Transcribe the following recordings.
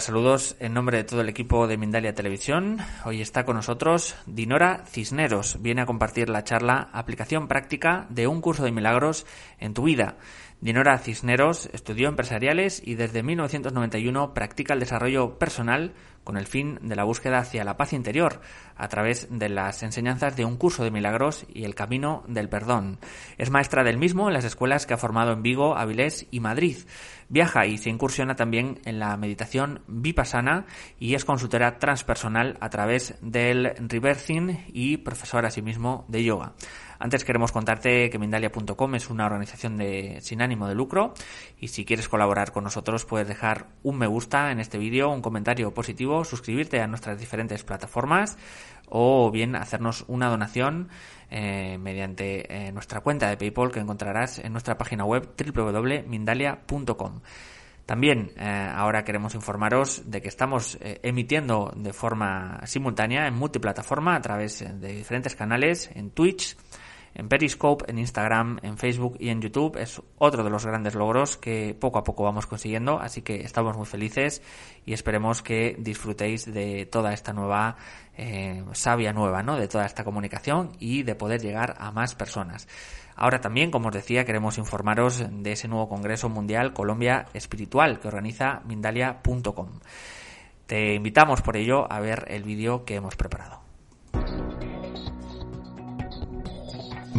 Saludos en nombre de todo el equipo de Mindalia Televisión. Hoy está con nosotros Dinora Cisneros. Viene a compartir la charla Aplicación práctica de un curso de milagros en tu vida. Dinora Cisneros estudió empresariales y desde 1991 practica el desarrollo personal con el fin de la búsqueda hacia la paz interior a través de las enseñanzas de un curso de milagros y el camino del perdón. Es maestra del mismo en las escuelas que ha formado en Vigo, Avilés y Madrid. Viaja y se incursiona también en la meditación vipassana y es consultora transpersonal a través del reversing y profesora asimismo de yoga. Antes queremos contarte que Mindalia.com es una organización de, sin ánimo de lucro y si quieres colaborar con nosotros puedes dejar un me gusta en este vídeo, un comentario positivo, suscribirte a nuestras diferentes plataformas o bien hacernos una donación eh, mediante eh, nuestra cuenta de PayPal que encontrarás en nuestra página web www.mindalia.com. También eh, ahora queremos informaros de que estamos emitiendo de forma simultánea en multiplataforma a través de diferentes canales en Twitch, en Periscope, en Instagram, en Facebook y en YouTube. Es otro de los grandes logros que poco a poco vamos consiguiendo, así que estamos muy felices y esperemos que disfrutéis de toda esta nueva eh, savia nueva, ¿no? De toda esta comunicación y de poder llegar a más personas. Ahora también, como os decía, queremos informaros de ese nuevo Congreso Mundial Colombia Espiritual que organiza Mindalia.com. Te invitamos por ello a ver el vídeo que hemos preparado.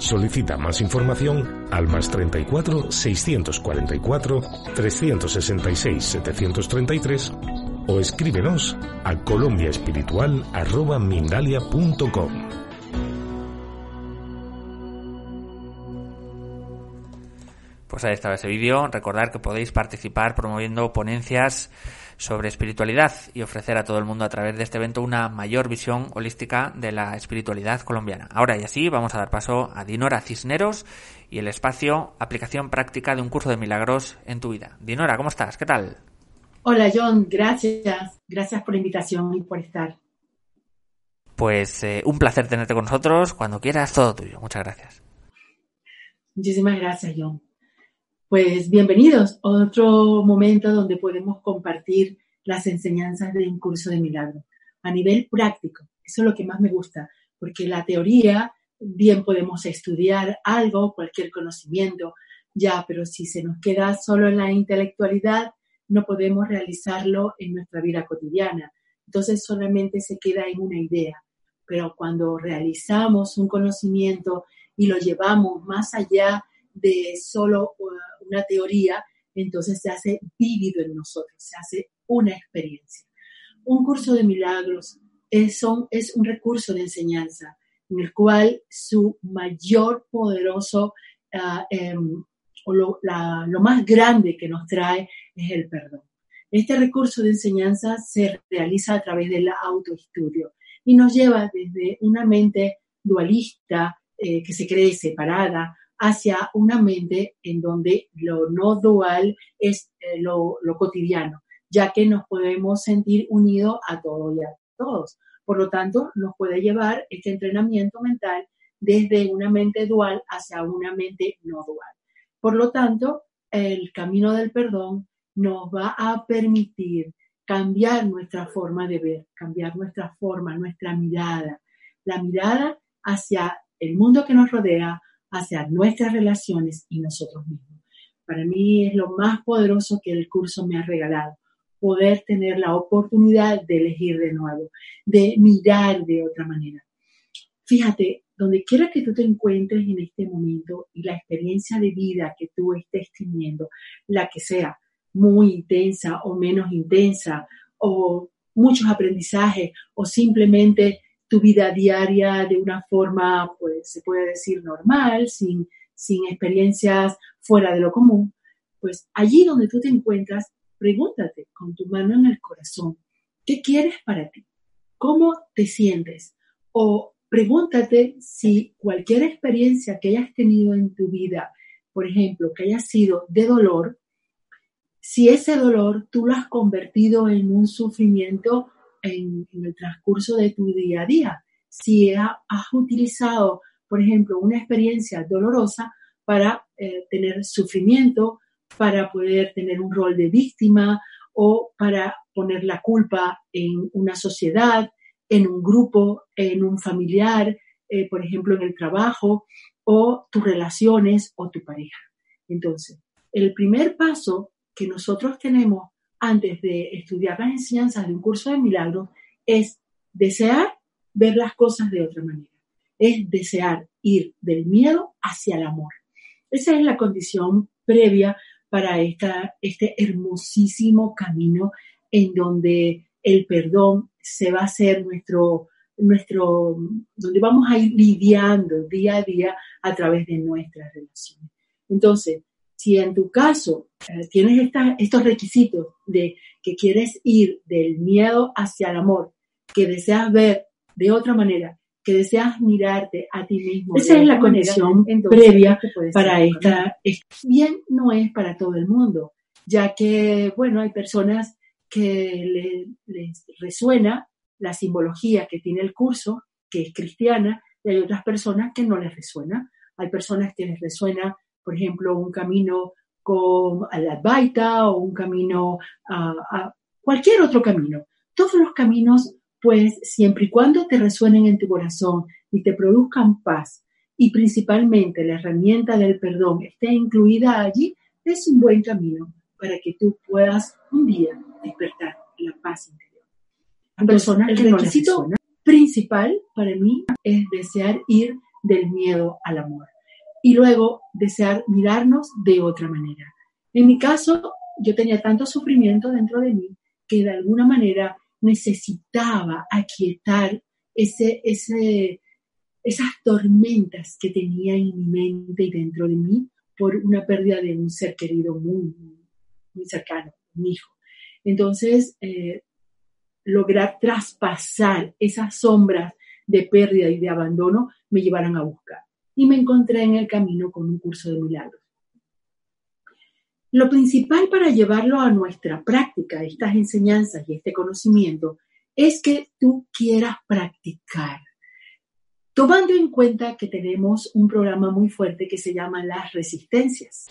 Solicita más información al más 34 644 366 733 o escríbenos a colombiaespiritual@mindalia.com. Pues ahí estaba ese vídeo. Recordar que podéis participar promoviendo ponencias sobre espiritualidad y ofrecer a todo el mundo a través de este evento una mayor visión holística de la espiritualidad colombiana. Ahora y así vamos a dar paso a Dinora Cisneros y el espacio aplicación práctica de un curso de milagros en tu vida. Dinora, ¿cómo estás? ¿Qué tal? Hola John, gracias. Gracias por la invitación y por estar. Pues eh, un placer tenerte con nosotros. Cuando quieras, todo tuyo. Muchas gracias. Muchísimas gracias, John. Pues bienvenidos a otro momento donde podemos compartir las enseñanzas de un curso de milagro a nivel práctico. Eso es lo que más me gusta, porque la teoría, bien podemos estudiar algo, cualquier conocimiento, ya, pero si se nos queda solo en la intelectualidad, no podemos realizarlo en nuestra vida cotidiana. Entonces solamente se queda en una idea. Pero cuando realizamos un conocimiento y lo llevamos más allá de solo uh, una teoría, entonces se hace vívido en nosotros, se hace una experiencia. Un curso de milagros es, es un recurso de enseñanza en el cual su mayor poderoso ah, em, o lo, lo más grande que nos trae es el perdón. Este recurso de enseñanza se realiza a través del autoestudio y nos lleva desde una mente dualista eh, que se cree separada hacia una mente en donde lo no dual es eh, lo, lo, cotidiano, ya que nos podemos sentir unidos a todos y a todos. Por lo tanto, nos puede llevar este entrenamiento mental desde una mente dual hacia una mente no dual. Por lo tanto, el camino del perdón nos va a permitir cambiar nuestra forma de ver, cambiar nuestra forma, nuestra mirada, la mirada hacia el mundo que nos rodea, hacia nuestras relaciones y nosotros mismos. Para mí es lo más poderoso que el curso me ha regalado, poder tener la oportunidad de elegir de nuevo, de mirar de otra manera. Fíjate, donde quiera que tú te encuentres en este momento y la experiencia de vida que tú estés teniendo, la que sea, muy intensa o menos intensa, o muchos aprendizajes, o simplemente tu vida diaria de una forma, pues se puede decir normal, sin, sin experiencias fuera de lo común, pues allí donde tú te encuentras, pregúntate con tu mano en el corazón, ¿qué quieres para ti? ¿Cómo te sientes? O pregúntate si cualquier experiencia que hayas tenido en tu vida, por ejemplo, que haya sido de dolor, si ese dolor tú lo has convertido en un sufrimiento en, el transcurso de tu día a día, si has utilizado, por ejemplo, una experiencia dolorosa para eh, tener sufrimiento, para poder tener un rol de víctima o para poner la culpa en una sociedad, en un grupo, en un familiar, eh, por ejemplo, en el trabajo, o tus relaciones o tu pareja. Entonces, el primer paso que nosotros tenemos antes de estudiar las enseñanzas de un curso de milagros es desear ver las cosas de otra manera. Es desear ir del miedo hacia el amor. Esa es la condición previa para esta, este hermosísimo camino en donde el perdón se va a hacer nuestro, nuestro, donde vamos a ir lidiando día a día a través de nuestras relaciones. Entonces, si en tu caso eh, tienes estos requisitos de que quieres ir del miedo hacia el amor, que deseas ver de otra manera, que deseas mirarte a ti mismo. Esa es la condición previa para esta. Bien, no es para todo el mundo, ya que, bueno, hay personas que les resuena la simbología que tiene el curso, que es cristiana, y hay otras personas que no les resuena. Hay personas que les resuena por ejemplo, un camino con la Advaita o un camino a, cualquier otro camino. Todos los caminos, pues, siempre y cuando te resuenen en tu corazón y te produzcan paz, y principalmente la herramienta del perdón esté incluida allí, es un buen camino para que tú puedas un día despertar la paz interior. Personas el requisito principal para mí es desear ir del miedo al amor y luego desear mirarnos de otra manera. En mi caso, yo tenía tanto sufrimiento dentro de mí que de alguna manera necesitaba aquietar ese, ese, esas tormentas que tenía en mi mente y dentro de mí por una pérdida de un ser querido muy, muy cercano, mi hijo. Entonces, eh, lograr traspasar esas sombras de pérdida y de abandono me llevaron a buscar y me encontré en el camino con un curso de milagros. Lo principal para llevarlo a nuestra práctica, estas enseñanzas y este conocimiento, es que tú quieras practicar. Tomando en cuenta que tenemos un programa muy fuerte que se llama las resistencias.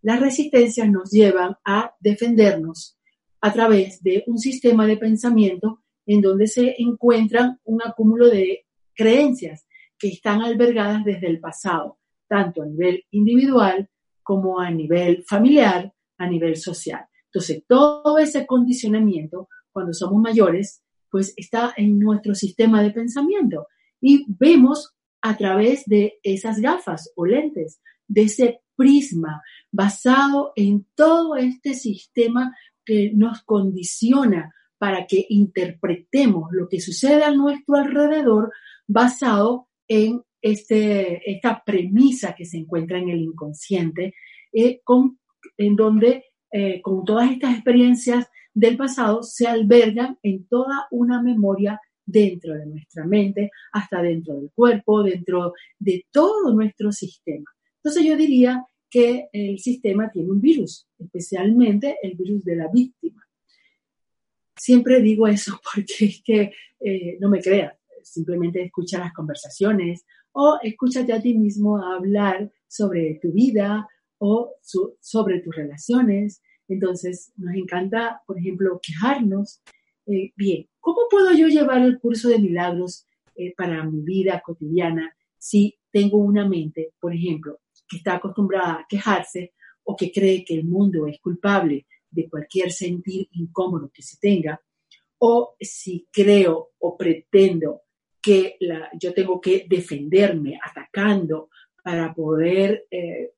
Las resistencias nos llevan a defendernos a través de un sistema de pensamiento en donde se encuentran un acúmulo de creencias que están albergadas desde el pasado, tanto a nivel individual como a nivel familiar, a nivel social. Entonces, todo ese condicionamiento, cuando somos mayores, pues está en nuestro sistema de pensamiento y vemos a través de esas gafas o lentes, de ese prisma basado en todo este sistema que nos condiciona para que interpretemos lo que sucede a nuestro alrededor basado en este, esta premisa que se encuentra en el inconsciente, eh, en donde eh, con todas estas experiencias del pasado se albergan en toda una memoria dentro de nuestra mente, hasta dentro del cuerpo, dentro de todo nuestro sistema. Entonces yo diría que el sistema tiene un virus, especialmente el virus de la víctima. Siempre digo eso porque es que eh, no me creas, simplemente escucha las conversaciones o escúchate a ti mismo hablar sobre tu vida o sobre tus relaciones. Entonces, nos encanta, por ejemplo, quejarnos. Eh, bien, ¿cómo puedo yo llevar el curso de milagros eh, para mi vida cotidiana si tengo una mente, por ejemplo, que está acostumbrada a quejarse o que cree que el mundo es culpable de cualquier sentir incómodo que se tenga, o si creo o pretendo que yo tengo que defenderme atacando para poder eh,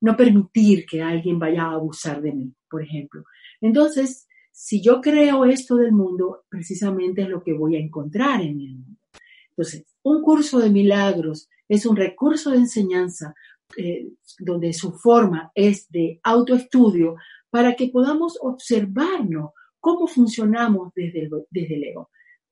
no permitir que alguien vaya a abusar de mí, por ejemplo. Entonces, si yo creo esto del mundo, precisamente es lo que voy a encontrar en el mundo. Entonces, un curso de milagros es un recurso de enseñanza eh, donde su forma es de autoestudio para que podamos observarnos cómo funcionamos desde el, desde el.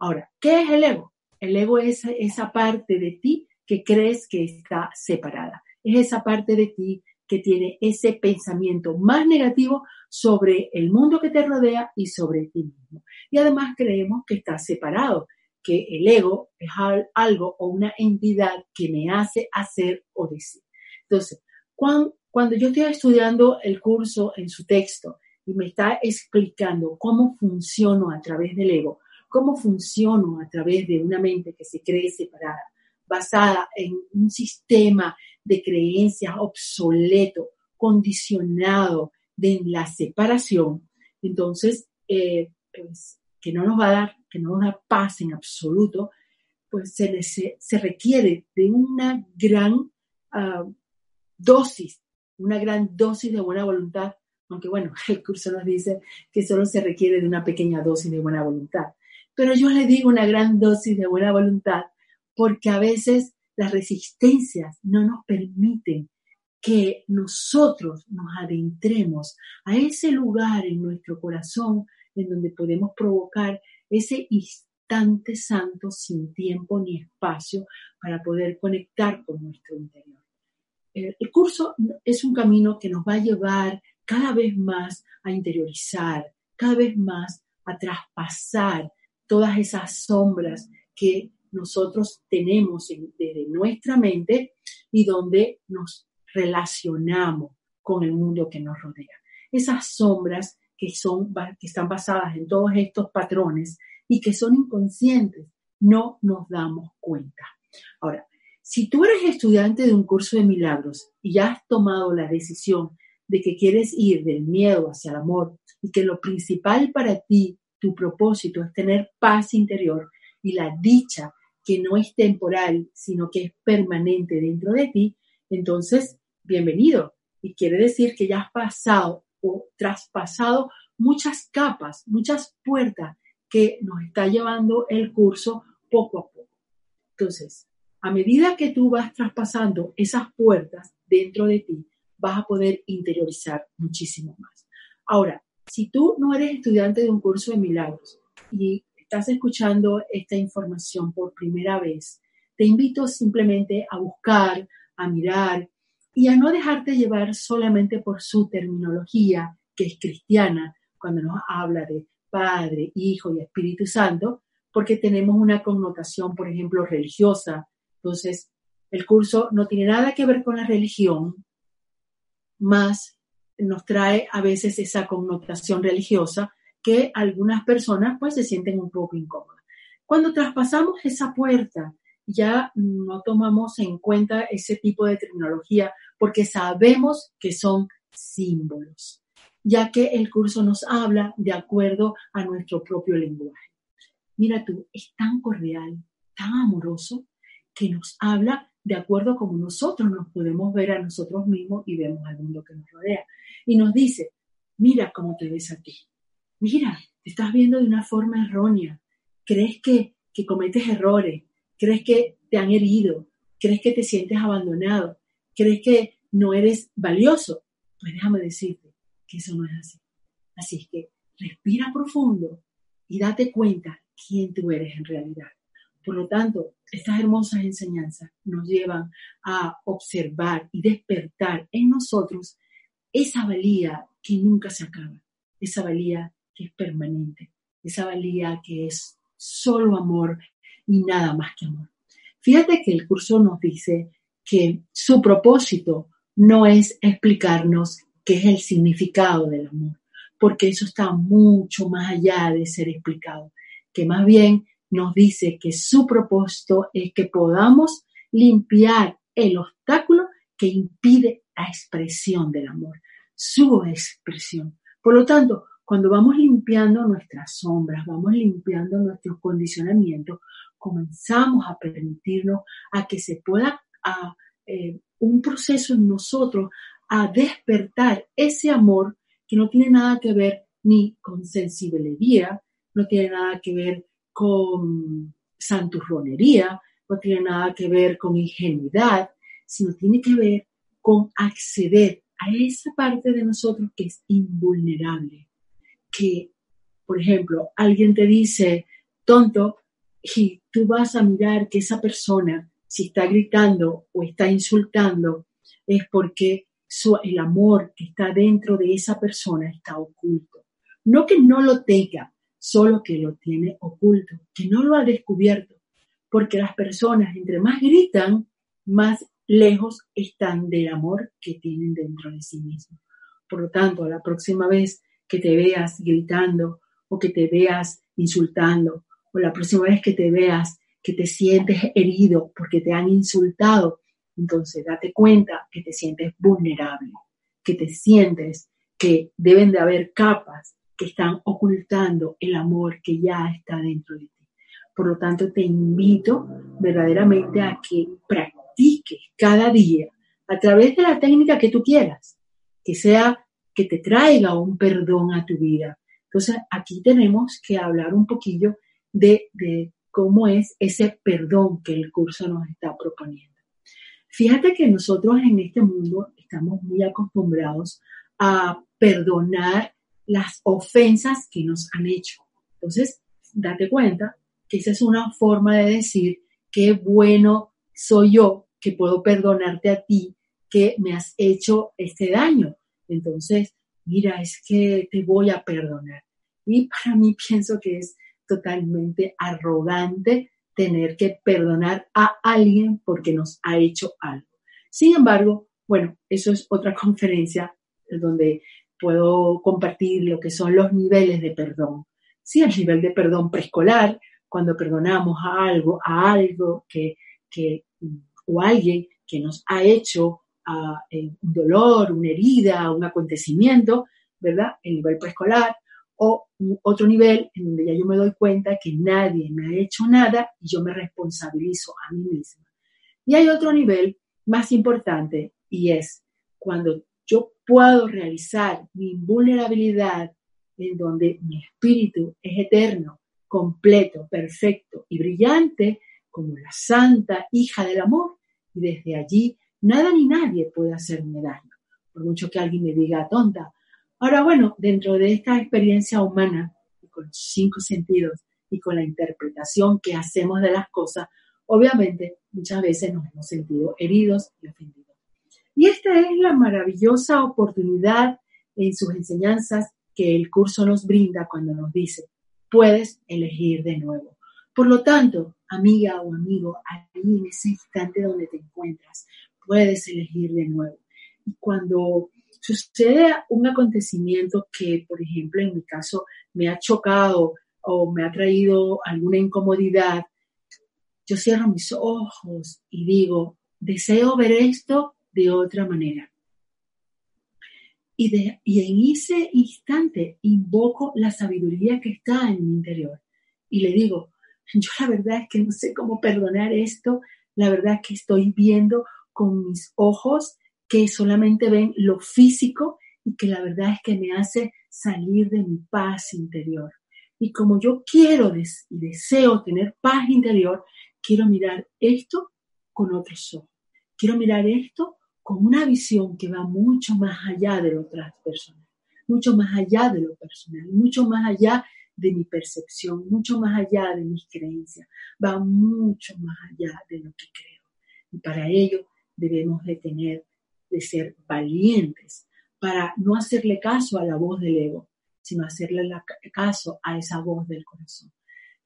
Ahora, ¿qué es el ego? El ego es esa parte de ti que crees que está separada. Es esa parte de ti que tiene ese pensamiento más negativo sobre el mundo que te rodea y sobre ti mismo. Y además creemos que está separado, que el ego es algo o una entidad que me hace hacer o decir. Entonces, cuando, yo estoy estudiando el curso en su texto y me está explicando cómo funciono a través del ego, cómo funciono a través de una mente que se cree separada, basada en un sistema de creencias obsoleto, condicionado de la separación, entonces, eh, pues, que no nos va a dar, que no nos da paz en absoluto, pues se, requiere de una gran ah, dosis, una gran dosis de buena voluntad, aunque bueno, el curso nos dice que solo se requiere de una pequeña dosis de buena voluntad. Pero yo le digo una gran dosis de buena voluntad porque a veces las resistencias no nos permiten que nosotros nos adentremos a ese lugar en nuestro corazón en donde podemos provocar ese instante santo sin tiempo ni espacio para poder conectar con nuestro interior. El, curso es un camino que nos va a llevar cada vez más a interiorizar, cada vez más a traspasar todas esas sombras que nosotros tenemos desde nuestra mente y donde nos relacionamos con el mundo que nos rodea. Esas sombras que, son, que están basadas en todos estos patrones y que son inconscientes, no nos damos cuenta. Ahora, si tú eres estudiante de un curso de milagros y ya has tomado la decisión de que quieres ir del miedo hacia el amor y que lo principal para ti, tu propósito es tener paz interior y la dicha que no es temporal, sino que es permanente dentro de ti, entonces, bienvenido. Y quiere decir que ya has pasado o traspasado muchas capas, muchas puertas que nos está llevando el curso poco a poco. Entonces, a medida que tú vas traspasando esas puertas dentro de ti, vas a poder interiorizar muchísimo más. Ahora, si tú no eres estudiante de un curso de milagros y estás escuchando esta información por primera vez, te invito simplemente a buscar, a mirar y a no dejarte llevar solamente por su terminología, que es cristiana, cuando nos habla de Padre, Hijo y Espíritu Santo, porque tenemos una connotación, por ejemplo, religiosa. Entonces, el curso no tiene nada que ver con la religión, más nos trae a veces esa connotación religiosa que algunas personas pues se sienten un poco incómodas. Cuando traspasamos esa puerta, ya no tomamos en cuenta ese tipo de terminología porque sabemos que son símbolos, ya que el curso nos habla de acuerdo a nuestro propio lenguaje. Mira tú, es tan cordial, tan amoroso, que nos habla de acuerdo a cómo nosotros nos podemos ver a nosotros mismos y vemos al mundo que nos rodea. Y nos dice, mira cómo te ves a ti. Mira, te estás viendo de una forma errónea. Crees que, que cometes errores. Crees que te han herido, crees que te sientes abandonado, crees que no eres valioso, pues déjame decirte que eso no es así. Así es que respira profundo y date cuenta quién tú eres en realidad. Por lo tanto, estas hermosas enseñanzas nos llevan a observar y despertar en nosotros esa valía que nunca se acaba, esa valía que es permanente, esa valía que es solo amor y nada más que amor. Fíjate que el curso nos dice que su propósito no es explicarnos qué es el significado del amor, porque eso está mucho más allá de ser explicado, que más bien nos dice que su propósito es que podamos limpiar el obstáculo que impide la expresión del amor, su expresión. Por lo tanto, cuando vamos limpiando nuestras sombras, vamos limpiando nuestros condicionamientos, comenzamos a permitirnos a que se pueda a, eh, un proceso en nosotros a despertar ese amor que no tiene nada que ver ni con sensibilidad, no tiene nada que ver con santurronería, no tiene nada que ver con ingenuidad, sino tiene que ver con acceder a esa parte de nosotros que es invulnerable. Que, por ejemplo, alguien te dice, tonto, y tú vas a mirar que esa persona, si está gritando o está insultando, es porque el amor que está dentro de esa persona está oculto. No que no lo tenga, solo que lo tiene oculto, que no lo ha descubierto, porque las personas entre más gritan, más lejos están del amor que tienen dentro de sí mismos. Por lo tanto, la próxima vez que te veas gritando o que te veas insultando o la próxima vez que te veas que te sientes herido porque te han insultado, entonces date cuenta que te sientes vulnerable, que te sientes que deben de haber capas están ocultando el amor que ya está dentro de ti. Por lo tanto, te invito verdaderamente a que practiques cada día a través de la técnica que tú quieras, que sea que te traiga un perdón a tu vida. Entonces, aquí tenemos que hablar un poquillo de, de cómo es ese perdón que el curso nos está proponiendo. Fíjate que nosotros en este mundo estamos muy acostumbrados a perdonar las ofensas que nos han hecho. Entonces, date cuenta que esa es una forma de decir qué bueno soy yo que puedo perdonarte a ti que me has hecho este daño. Entonces, mira, es que te voy a perdonar. Y para mí pienso que es totalmente arrogante tener que perdonar a alguien porque nos ha hecho algo. Sin embargo, bueno, eso es otra conferencia donde puedo compartir lo que son los niveles de perdón. Sí, el nivel de perdón preescolar, cuando perdonamos a algo, a algo que, o alguien que nos ha hecho uh, un dolor, una herida, un acontecimiento, ¿verdad? El nivel preescolar, o otro nivel en donde ya yo me doy cuenta que nadie me ha hecho nada y yo me responsabilizo a mí misma. Y hay otro nivel más importante y es cuando yo puedo realizar mi vulnerabilidad en donde mi espíritu es eterno, completo, perfecto y brillante como la santa hija del amor y desde allí nada ni nadie puede hacerme daño. Por mucho que alguien me diga tonta, Ahora, bueno, dentro de esta experiencia humana, con cinco sentidos y con la interpretación que hacemos de las cosas, obviamente muchas veces nos hemos sentido heridos y ofendidos. Y esta es la maravillosa oportunidad en sus enseñanzas que el curso nos brinda cuando nos dice, puedes elegir de nuevo. Por lo tanto, amiga o amigo, ahí en ese instante donde te encuentras, puedes elegir de nuevo. Y cuando sucede un acontecimiento que, por ejemplo, en mi caso me ha chocado o me ha traído alguna incomodidad, yo cierro mis ojos y digo, deseo ver esto de otra manera. Y, de, y en ese instante invoco la sabiduría que está en mi interior y le digo, yo la verdad es que no sé cómo perdonar esto, la verdad es que estoy viendo con mis ojos que solamente ven lo físico y que la verdad es que me hace salir de mi paz interior. Y como yo quiero y deseo tener paz interior, quiero mirar esto con otros ojos. Quiero mirar esto con una visión que va mucho más allá de lo otras personas, mucho más allá de lo personal, mucho más allá de mi percepción, mucho más allá de mis creencias, va mucho más allá de lo que creo. Y para ello debemos de tener, de ser valientes, para no hacerle caso a la voz del ego, sino hacerle caso a esa voz del corazón.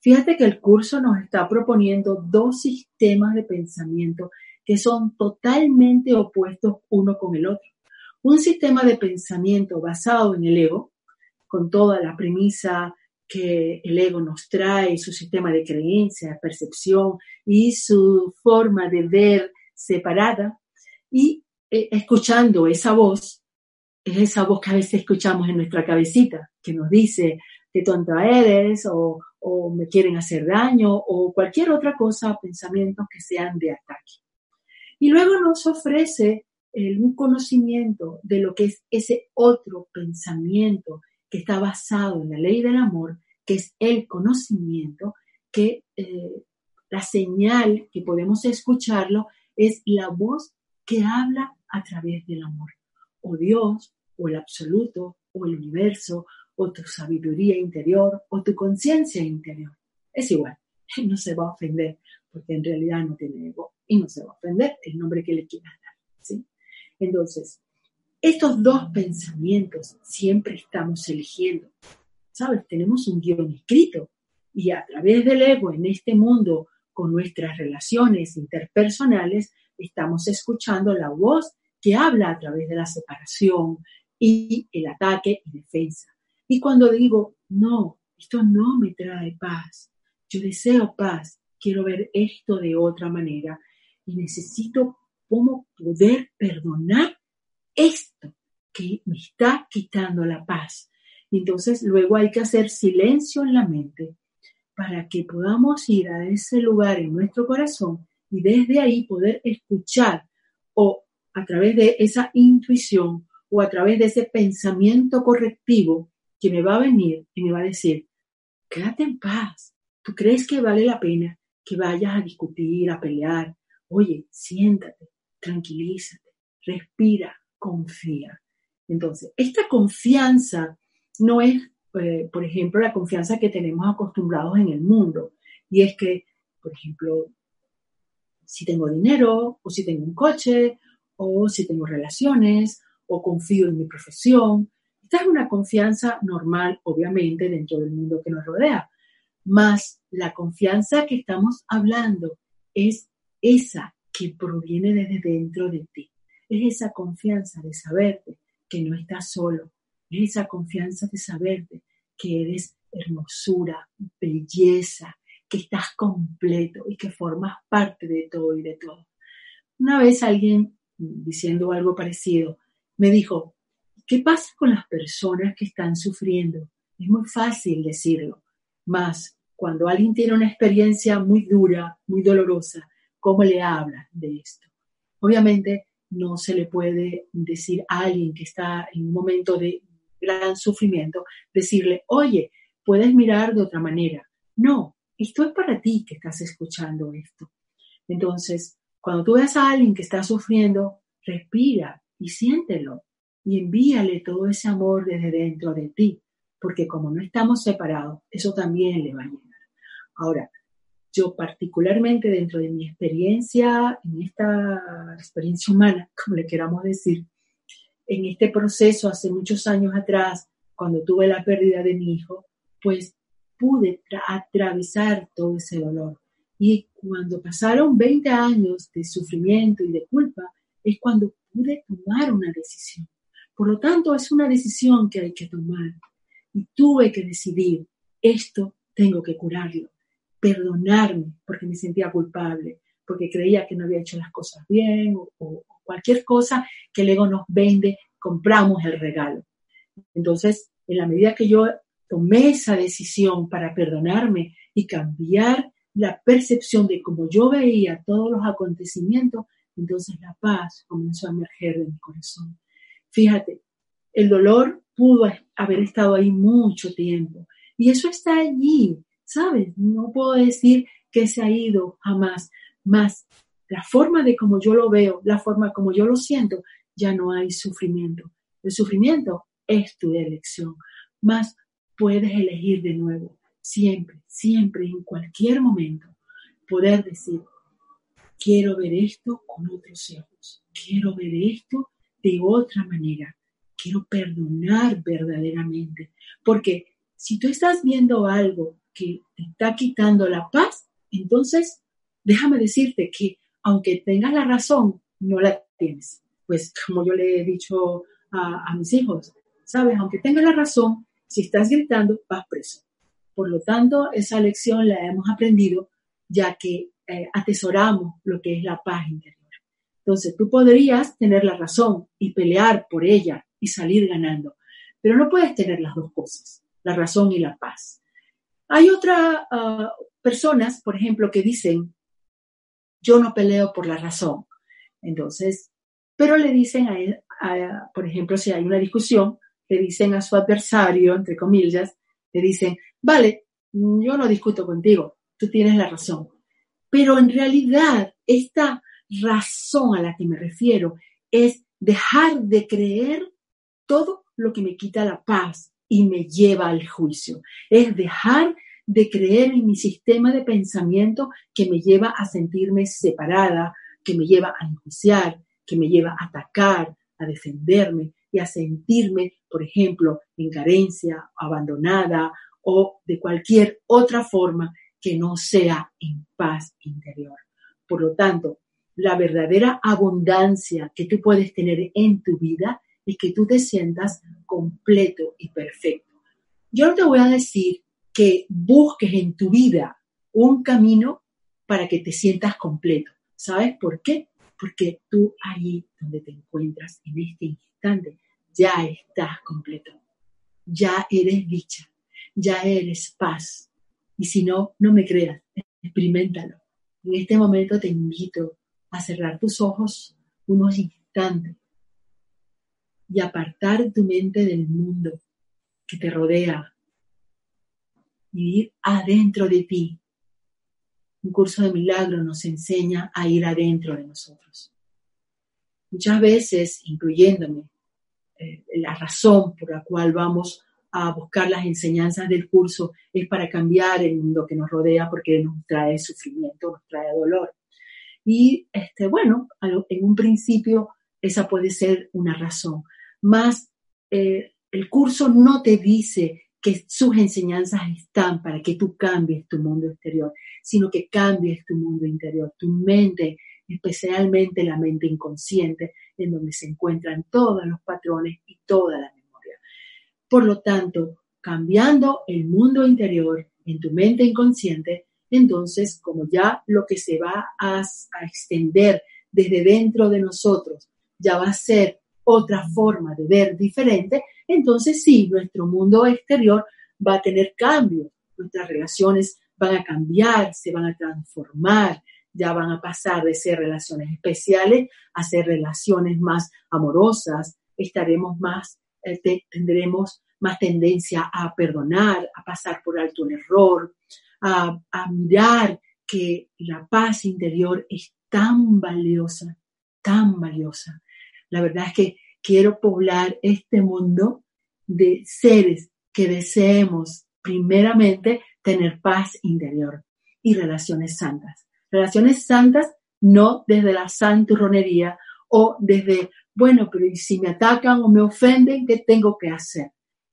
Fíjate que el curso nos está proponiendo dos sistemas de pensamiento que son totalmente opuestos uno con el otro. Un sistema de pensamiento basado en el ego, con toda la premisa que el ego nos trae, su sistema de creencias, percepción y su forma de ver separada, y eh, escuchando esa voz, es esa voz que a veces escuchamos en nuestra cabecita, que nos dice qué tonta eres, o, o me quieren hacer daño, o cualquier otra cosa, pensamientos que sean de ataque. Y luego nos ofrece el, un conocimiento de lo que es ese otro pensamiento que está basado en la ley del amor, que es el conocimiento, que eh, la señal que podemos escucharlo es la voz que habla a través del amor. O Dios, o el absoluto, o el universo, o tu sabiduría interior, o tu conciencia interior. Es igual, no se va a ofender, porque en realidad no tiene ego y no se va a ofender el nombre que le quieras dar. ¿sí? Entonces, estos dos pensamientos siempre estamos eligiendo. ¿Sabes? Tenemos un guion escrito y a través del ego en este mundo, con nuestras relaciones interpersonales, estamos escuchando la voz que habla a través de la separación y el ataque y defensa. Y cuando digo, no, esto no me trae paz, yo deseo paz, quiero ver esto de otra manera y necesito cómo poder perdonar esto que me está quitando la paz. Entonces luego hay que hacer silencio en la mente para que podamos ir a ese lugar en nuestro corazón y desde ahí poder escuchar o a través de esa intuición o a través de ese pensamiento correctivo que me va a venir y me va a decir, quédate en paz, tú crees que vale la pena que vayas a discutir, a pelear. Oye, siéntate, tranquilízate, respira, confía. Entonces, esta confianza no es, eh, por ejemplo, la confianza que tenemos acostumbrados en el mundo. Y es que, por ejemplo, si tengo dinero, o si tengo un coche, o si tengo relaciones, o confío en mi profesión. Esta es una confianza normal, obviamente, dentro del mundo que nos rodea. Más la confianza que estamos hablando es esa que proviene desde dentro de ti es esa confianza de saberte que no estás solo, es esa confianza de saberte que eres hermosura, belleza, que estás completo y que formas parte de todo y de todo. Una vez alguien diciendo algo parecido me dijo, ¿qué pasa con las personas que están sufriendo? Es muy fácil decirlo, más cuando alguien tiene una experiencia muy dura, muy dolorosa, ¿cómo le habla de esto? Obviamente no se le puede decir a alguien que está en un momento de gran sufrimiento, decirle, oye, puedes mirar de otra manera. No, esto es para ti que estás escuchando esto. Entonces, cuando tú ves a alguien que está sufriendo, respira y siéntelo y envíale todo ese amor desde dentro de ti, porque como no estamos separados, eso también le va a llegar. Ahora, yo particularmente dentro de mi experiencia, en esta experiencia humana, como le queramos decir, en este proceso hace muchos años atrás, cuando tuve la pérdida de mi hijo, pues pude atravesar todo ese dolor. Y cuando pasaron 20 años de sufrimiento y de culpa, es cuando pude tomar una decisión. Por lo tanto, es una decisión que hay que tomar. Y tuve que decidir, esto tengo que curarlo perdonarme porque me sentía culpable, porque creía que no había hecho las cosas bien o, cualquier cosa que el ego nos vende, compramos el regalo. Entonces, en la medida que yo tomé esa decisión para perdonarme y cambiar la percepción de cómo yo veía todos los acontecimientos, entonces la paz comenzó a emerger de mi corazón. Fíjate, el dolor pudo haber estado ahí mucho tiempo. Y eso está allí, ¿sabes? No puedo decir que se ha ido jamás, más la forma de como yo lo veo, la forma como yo lo siento, ya no hay sufrimiento. El sufrimiento es tu elección, más puedes elegir de nuevo, siempre, siempre, en cualquier momento, poder decir, quiero ver esto con otros ojos, quiero ver esto de otra manera, quiero perdonar verdaderamente, porque si tú estás viendo algo que te está quitando la paz, entonces déjame decirte que aunque tengas la razón, no la tienes. Pues como yo le he dicho a, mis hijos, sabes, aunque tengas la razón, si estás gritando, vas preso. Por lo tanto, esa lección la hemos aprendido ya que eh, atesoramos lo que es la paz interior. Entonces, tú podrías tener la razón y pelear por ella y salir ganando, pero no puedes tener las dos cosas, la razón y la paz. Hay otras ah, personas, por ejemplo, que dicen, yo no peleo por la razón. Entonces, pero le dicen a, por ejemplo, si hay una discusión, le dicen a su adversario, entre comillas, le dicen, vale, yo no discuto contigo, tú tienes la razón. Pero en realidad, esta razón a la que me refiero es dejar de creer todo lo que me quita la paz y me lleva al juicio. Es dejar de creer en mi sistema de pensamiento que me lleva a sentirme separada, que me lleva a enjuiciar, que me lleva a atacar, a defenderme y a sentirme, por ejemplo, en carencia, abandonada o de cualquier otra forma que no sea en paz interior. Por lo tanto, la verdadera abundancia que tú puedes tener en tu vida es que tú te sientas completo y perfecto. Yo te voy a decir que busques en tu vida un camino para que te sientas completo. ¿Sabes por qué? Porque tú ahí donde te encuentras en este instante ya estás completo. Ya eres dicha, ya eres paz. Y si no, no me creas, experimentalo. En este momento te invito a cerrar tus ojos unos instantes y apartar tu mente del mundo que te rodea, ir adentro de ti. Un curso de milagro nos enseña a ir adentro de nosotros. Muchas veces, incluyéndome, eh, la razón por la cual vamos a buscar las enseñanzas del curso es para cambiar el mundo que nos rodea porque nos trae sufrimiento, nos trae dolor. Y este, bueno, en un principio esa puede ser una razón. Más eh, el curso no te dice que sus enseñanzas están para que tú cambies tu mundo exterior, sino que cambies tu mundo interior, tu mente, especialmente la mente inconsciente, en donde se encuentran todos los patrones y toda la memoria. Por lo tanto, cambiando el mundo interior en tu mente inconsciente, entonces, como ya lo que se va a, a extender desde dentro de nosotros ya va a ser otra forma de ver diferente, entonces sí, nuestro mundo exterior va a tener cambios, nuestras relaciones van a cambiar, se van a transformar, ya van a pasar de ser relaciones especiales a ser relaciones más amorosas, estaremos más, eh, tendremos más tendencia a perdonar, a pasar por alto el error, a mirar que la paz interior es tan valiosa, tan valiosa. La verdad es que quiero poblar este mundo de seres que deseemos primeramente tener paz interior y relaciones santas. Relaciones santas no desde la santurronería o desde, bueno, pero si me atacan o me ofenden, ¿qué tengo que hacer?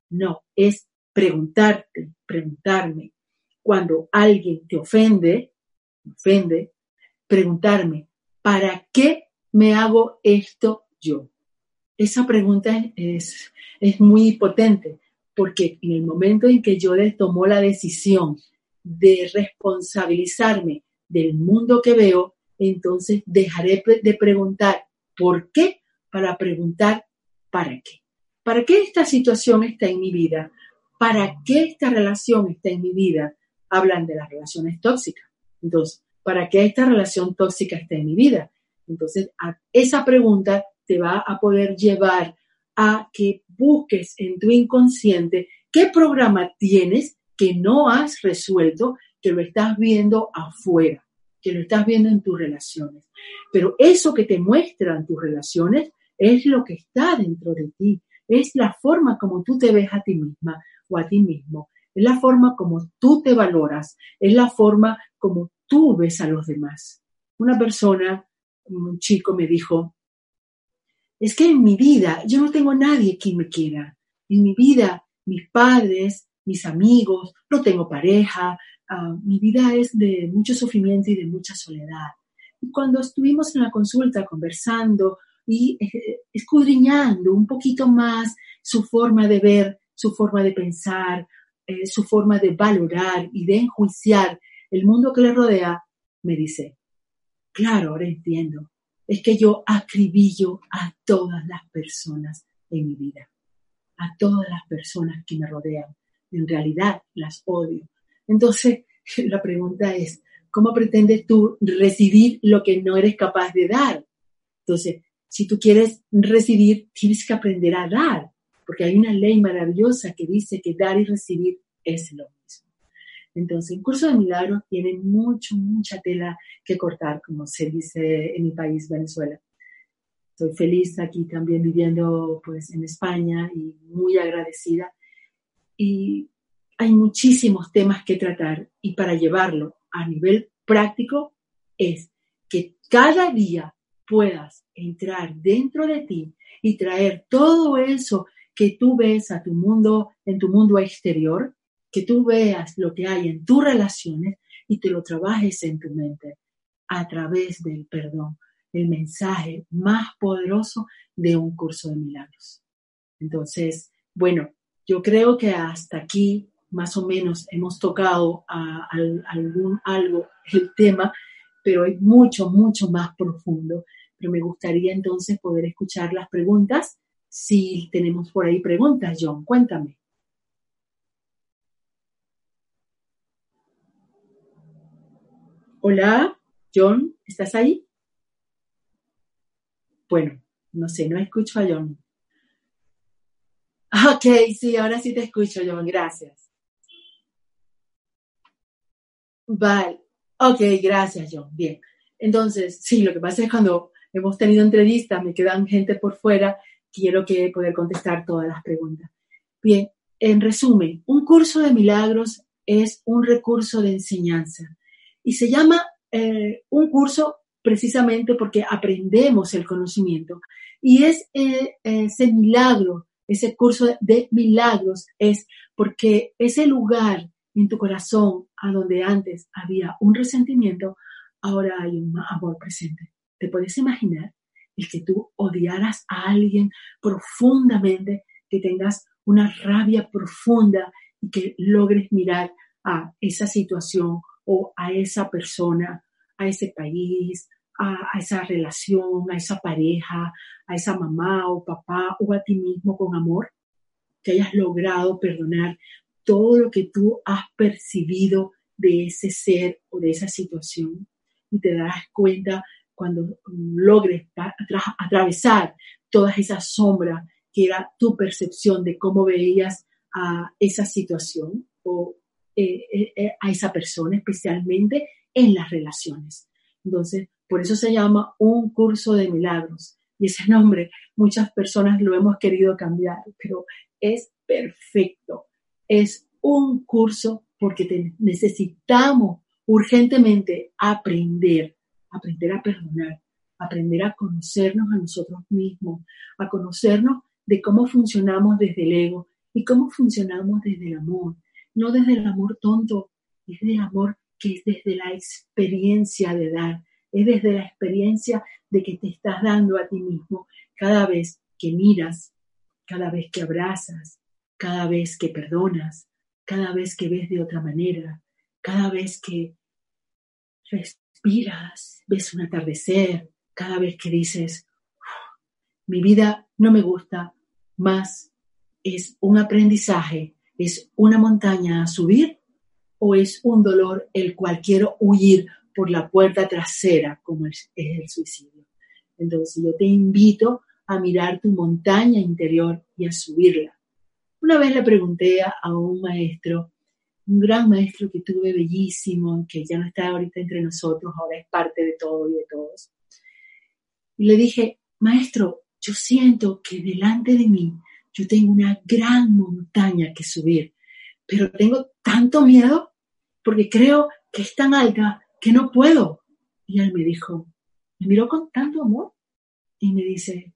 No, es preguntarte, preguntarme. Cuando alguien te ofende, ofende, preguntarme, ¿para qué me hago esto yo? esa pregunta es, es muy potente, porque en el momento en que yo tomo la decisión de responsabilizarme del mundo que veo, entonces dejaré de preguntar por qué para preguntar para qué. ¿Para qué esta situación está en mi vida? ¿Para qué esta relación está en mi vida? Hablan de las relaciones tóxicas. Entonces, ¿para qué esta relación tóxica está en mi vida? Entonces, a esa pregunta te va a poder llevar a que busques en tu inconsciente qué programa tienes que no has resuelto, que lo estás viendo afuera, que lo estás viendo en tus relaciones. Pero eso que te muestran tus relaciones es lo que está dentro de ti, es la forma como tú te ves a ti misma o a ti mismo, es la forma como tú te valoras, es la forma como tú ves a los demás. Una persona, un chico me dijo, es que en mi vida yo no tengo nadie que me quiera. En mi vida, mis padres, mis amigos, no tengo pareja, ah, mi vida es de mucho sufrimiento y de mucha soledad. Y cuando estuvimos en la consulta conversando y eh, escudriñando un poquito más su forma de ver, su forma de pensar, eh, su forma de valorar y de enjuiciar el mundo que le rodea, me dice, claro, ahora entiendo, es que yo acribillo a todas las personas en mi vida, a todas las personas que me rodean. En realidad las odio. Entonces, la pregunta es, ¿cómo pretendes tú recibir lo que no eres capaz de dar? Entonces, si tú quieres recibir, tienes que aprender a dar, porque hay una ley maravillosa que dice que dar y recibir es lo mismo. Entonces, el curso de milagros tiene mucho, mucha tela que cortar, como se dice en mi país, Venezuela. Estoy feliz aquí también viviendo pues en España y muy agradecida. Y hay muchísimos temas que tratar y para llevarlo a nivel práctico es que cada día puedas entrar dentro de ti y traer todo eso que tú ves a tu mundo, en tu mundo exterior, que tú veas lo que hay en tus relaciones y te lo trabajes en tu mente a través del perdón, el mensaje más poderoso de un curso de milagros. Entonces, bueno, yo creo que hasta aquí más o menos hemos tocado algún algo el tema, pero es mucho, mucho más profundo. Pero me gustaría entonces poder escuchar las preguntas. Si tenemos por ahí preguntas, John, cuéntame. Hola, John, ¿estás ahí? Bueno, no sé, no escucho a John. Ok, sí, ahora sí te escucho, John, gracias. Vale, ok, gracias, John. Bien, entonces, sí, lo que pasa es cuando hemos tenido entrevistas, me quedan gente por fuera, quiero que poder contestar todas las preguntas. Bien, en resumen, un curso de milagros es un recurso de enseñanza y se llama eh, un curso precisamente porque aprendemos el conocimiento. Y eh, ese milagro, ese curso de milagros, es porque ese lugar en tu corazón a donde antes había un resentimiento, ahora hay un amor presente. ¿Te puedes imaginar el que tú odiaras a alguien profundamente, que tengas una rabia profunda y que logres mirar a esa situación o a esa persona, a ese país, a, esa relación, a esa pareja, a esa mamá o papá o a ti mismo con amor, que hayas logrado perdonar todo lo que tú has percibido de ese ser o de esa situación y te darás cuenta cuando logres atravesar todas esas sombras que era tu percepción de cómo veías a esa situación o eh, eh, eh, a esa persona, especialmente en las relaciones. Entonces, por eso se llama un curso de milagros. Y ese nombre muchas personas lo hemos querido cambiar, pero es perfecto. Es un curso porque necesitamos urgentemente aprender, aprender a perdonar, aprender a conocernos a nosotros mismos, a conocernos de cómo funcionamos desde el ego y cómo funcionamos desde el amor, no desde el amor tonto, es del amor que es desde la experiencia de dar, es desde la experiencia de que te estás dando a ti mismo cada vez que miras, cada vez que abrazas, cada vez que perdonas, cada vez que ves de otra manera, cada vez que respiras, ves un atardecer, cada vez que dices, mi vida no me gusta, más es un aprendizaje ¿Es una montaña a subir o es un dolor el cual quiero huir por la puerta trasera como es, el suicidio? Entonces yo te invito a mirar tu montaña interior y a subirla. Una vez le pregunté a un maestro un gran maestro que tuve bellísimo, que ya no está ahorita entre nosotros, ahora es parte de todo y de todos. Y le dije, maestro, yo siento que delante de mí yo tengo una gran montaña que subir, pero tengo tanto miedo porque creo que es tan alta que no puedo. Y él me dijo, me miró con tanto amor y me dice,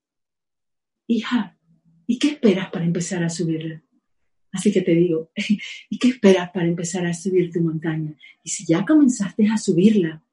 hija, ¿y qué esperas para empezar a subirla? Así que te digo, ¿y qué esperas para empezar a subir tu montaña? Y si ya comenzaste a subirla,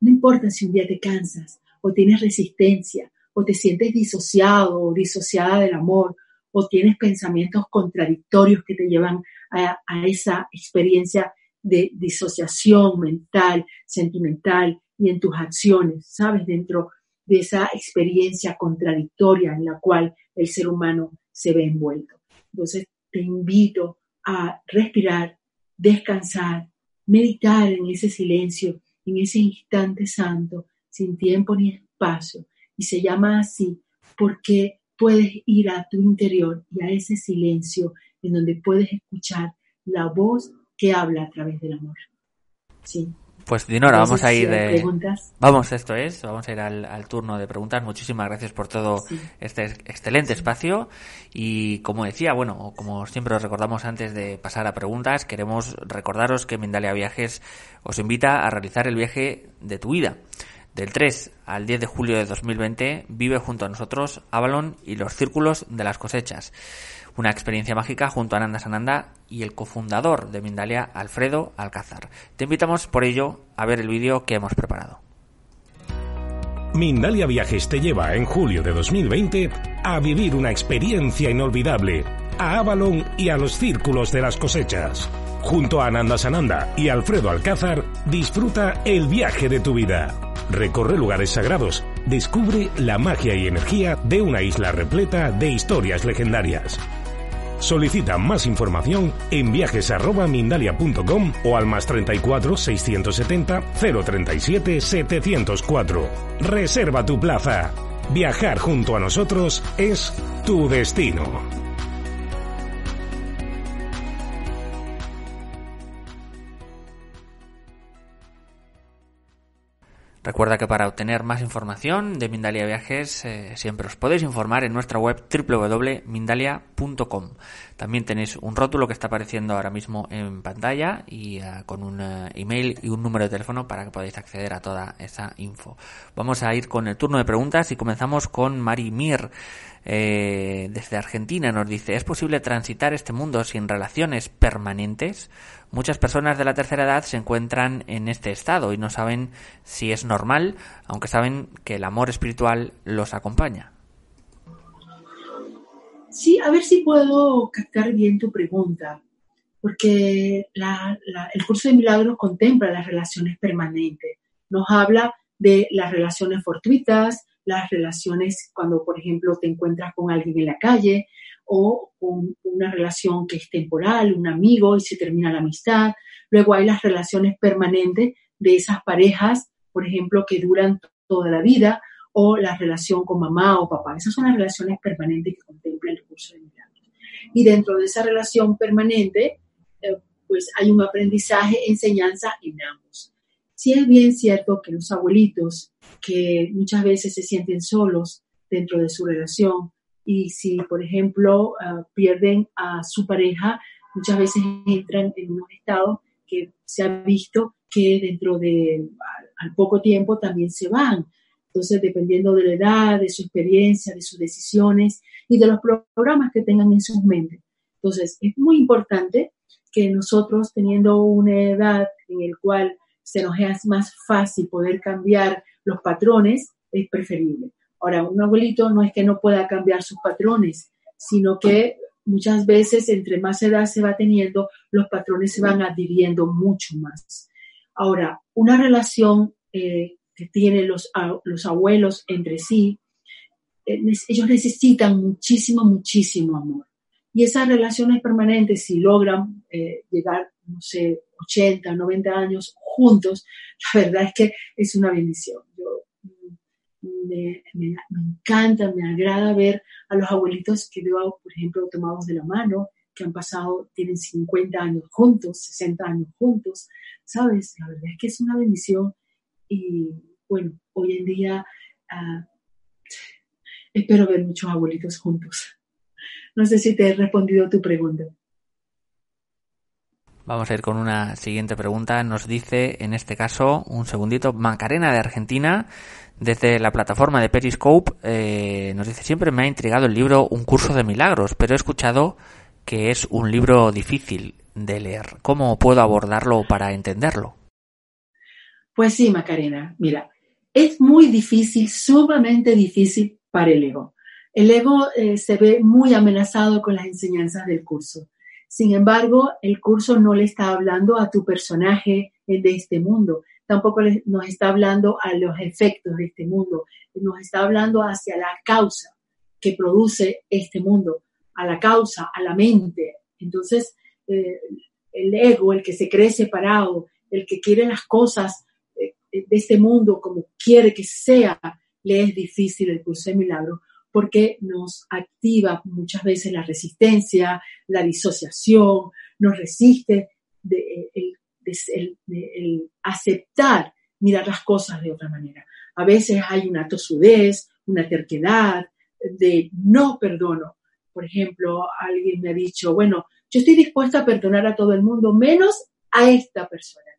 no importa si un día te cansas o tienes resistencia o te sientes disociado o disociada del amor o tienes pensamientos contradictorios que te llevan a, esa experiencia de disociación mental, sentimental y en tus acciones, ¿sabes? Dentro de esa experiencia contradictoria en la cual el ser humano se ve envuelto. Entonces, te invito a respirar, descansar, meditar en ese silencio, en ese instante santo, sin tiempo ni espacio. Y se llama así porque puedes ir a tu interior y a ese silencio en donde puedes escuchar la voz que habla a través del amor. Sí. Pues Dinora, vamos a ir de... Vamos, esto es, vamos a ir al, turno de preguntas. Muchísimas gracias por todo este excelente espacio. Y como decía, bueno, como siempre os recordamos antes de pasar a preguntas, queremos recordaros que Mindalia Viajes os invita a realizar el viaje de tu vida. Del 3 al 10 de julio de 2020 vive junto a nosotros Avalon y los círculos de las cosechas una experiencia mágica junto a Nanda Sananda y el cofundador de Mindalia, Alfredo Alcázar. Te invitamos por ello a ver el vídeo que hemos preparado. Mindalia Viajes te lleva en julio de 2020 a vivir una experiencia inolvidable a Avalon y a los círculos de las cosechas. Junto a Nanda Sananda y Alfredo Alcázar, disfruta el viaje de tu vida. Recorre lugares sagrados, descubre la magia y energía de una isla repleta de historias legendarias. Solicita más información en viajes@mindalia.com o al más 34 670 037 704. Reserva tu plaza. Viajar junto a nosotros es tu destino. Recuerda que para obtener más información de Mindalia Viajes eh, siempre os podéis informar en nuestra web www.mindalia.com. También tenéis un rótulo que está apareciendo ahora mismo en pantalla y eh, con un eh, email y un número de teléfono para que podáis acceder a toda esa info. Vamos a ir con el turno de preguntas y comenzamos con Mari Mir. Desde Argentina nos dice, ¿es posible transitar este mundo sin relaciones permanentes? Muchas personas de la tercera edad se encuentran en este estado y no saben si es normal, aunque saben que el amor espiritual los acompaña. Sí, a ver si puedo captar bien tu pregunta, porque el curso de milagros contempla las relaciones permanentes. Nos habla de las relaciones fortuitas, las relaciones cuando, por ejemplo, te encuentras con alguien en la calle, o con una relación que es temporal, un amigo y se termina la amistad. Luego hay las relaciones permanentes de esas parejas, por ejemplo, que duran toda la vida, o la relación con mamá o papá. Esas son las relaciones permanentes que contempla el curso de milagros. Y dentro de esa relación permanente, eh, pues hay un aprendizaje, enseñanza en ambos. Sí es bien cierto que los abuelitos, que muchas veces se sienten solos dentro de su relación, y si, por ejemplo, ah, pierden a su pareja, muchas veces entran en unos estados que se ha visto que dentro de poco tiempo también se van. Entonces, dependiendo de la edad, de su experiencia, de sus decisiones y de los programas que tengan en sus mentes. Entonces, es muy importante que nosotros, teniendo una edad en la cual se nos es más fácil poder cambiar los patrones, es preferible. Ahora, un abuelito no es que no pueda cambiar sus patrones, sino que muchas veces entre más edad se va teniendo, los patrones se van adhiriendo mucho más. Ahora, una relación eh, que tienen los, los abuelos entre sí, eh, ellos necesitan muchísimo, muchísimo amor. Y esas relaciones permanentes, si logran eh, llegar, no sé, 80, 90 años juntos, la verdad es que es una bendición me, encanta, me agrada ver a los abuelitos que veo, por ejemplo, tomados de la mano que han pasado, tienen 50 años juntos, 60 años juntos, ¿sabes? La verdad es que es una bendición y bueno, hoy en día ah, espero ver muchos abuelitos juntos. No sé si te he respondido a tu pregunta. Vamos a ir con una siguiente pregunta. Nos dice, en este caso, un segundito, Macarena de Argentina, desde la plataforma de Periscope, eh, nos dice, siempre me ha intrigado el libro Un curso de milagros, pero he escuchado que es un libro difícil de leer. ¿Cómo puedo abordarlo para entenderlo? Pues sí, Macarena, mira, es muy difícil, sumamente difícil para el ego. El ego eh, se ve muy amenazado con las enseñanzas del curso. Sin embargo, el curso no le está hablando a tu personaje de este mundo, tampoco nos está hablando a los efectos de este mundo, nos está hablando hacia la causa que produce este mundo, a la causa, a la mente. Entonces, eh, el ego, el que se cree separado, el que quiere las cosas eh, de este mundo como quiere que sea, le es difícil el curso de milagro porque nos activa muchas veces la resistencia, la disociación, nos resiste de, el, aceptar mirar las cosas de otra manera. A veces hay una tosudez, una terquedad de no perdono. Por ejemplo, alguien me ha dicho, bueno, yo estoy dispuesta a perdonar a todo el mundo, menos a esta persona.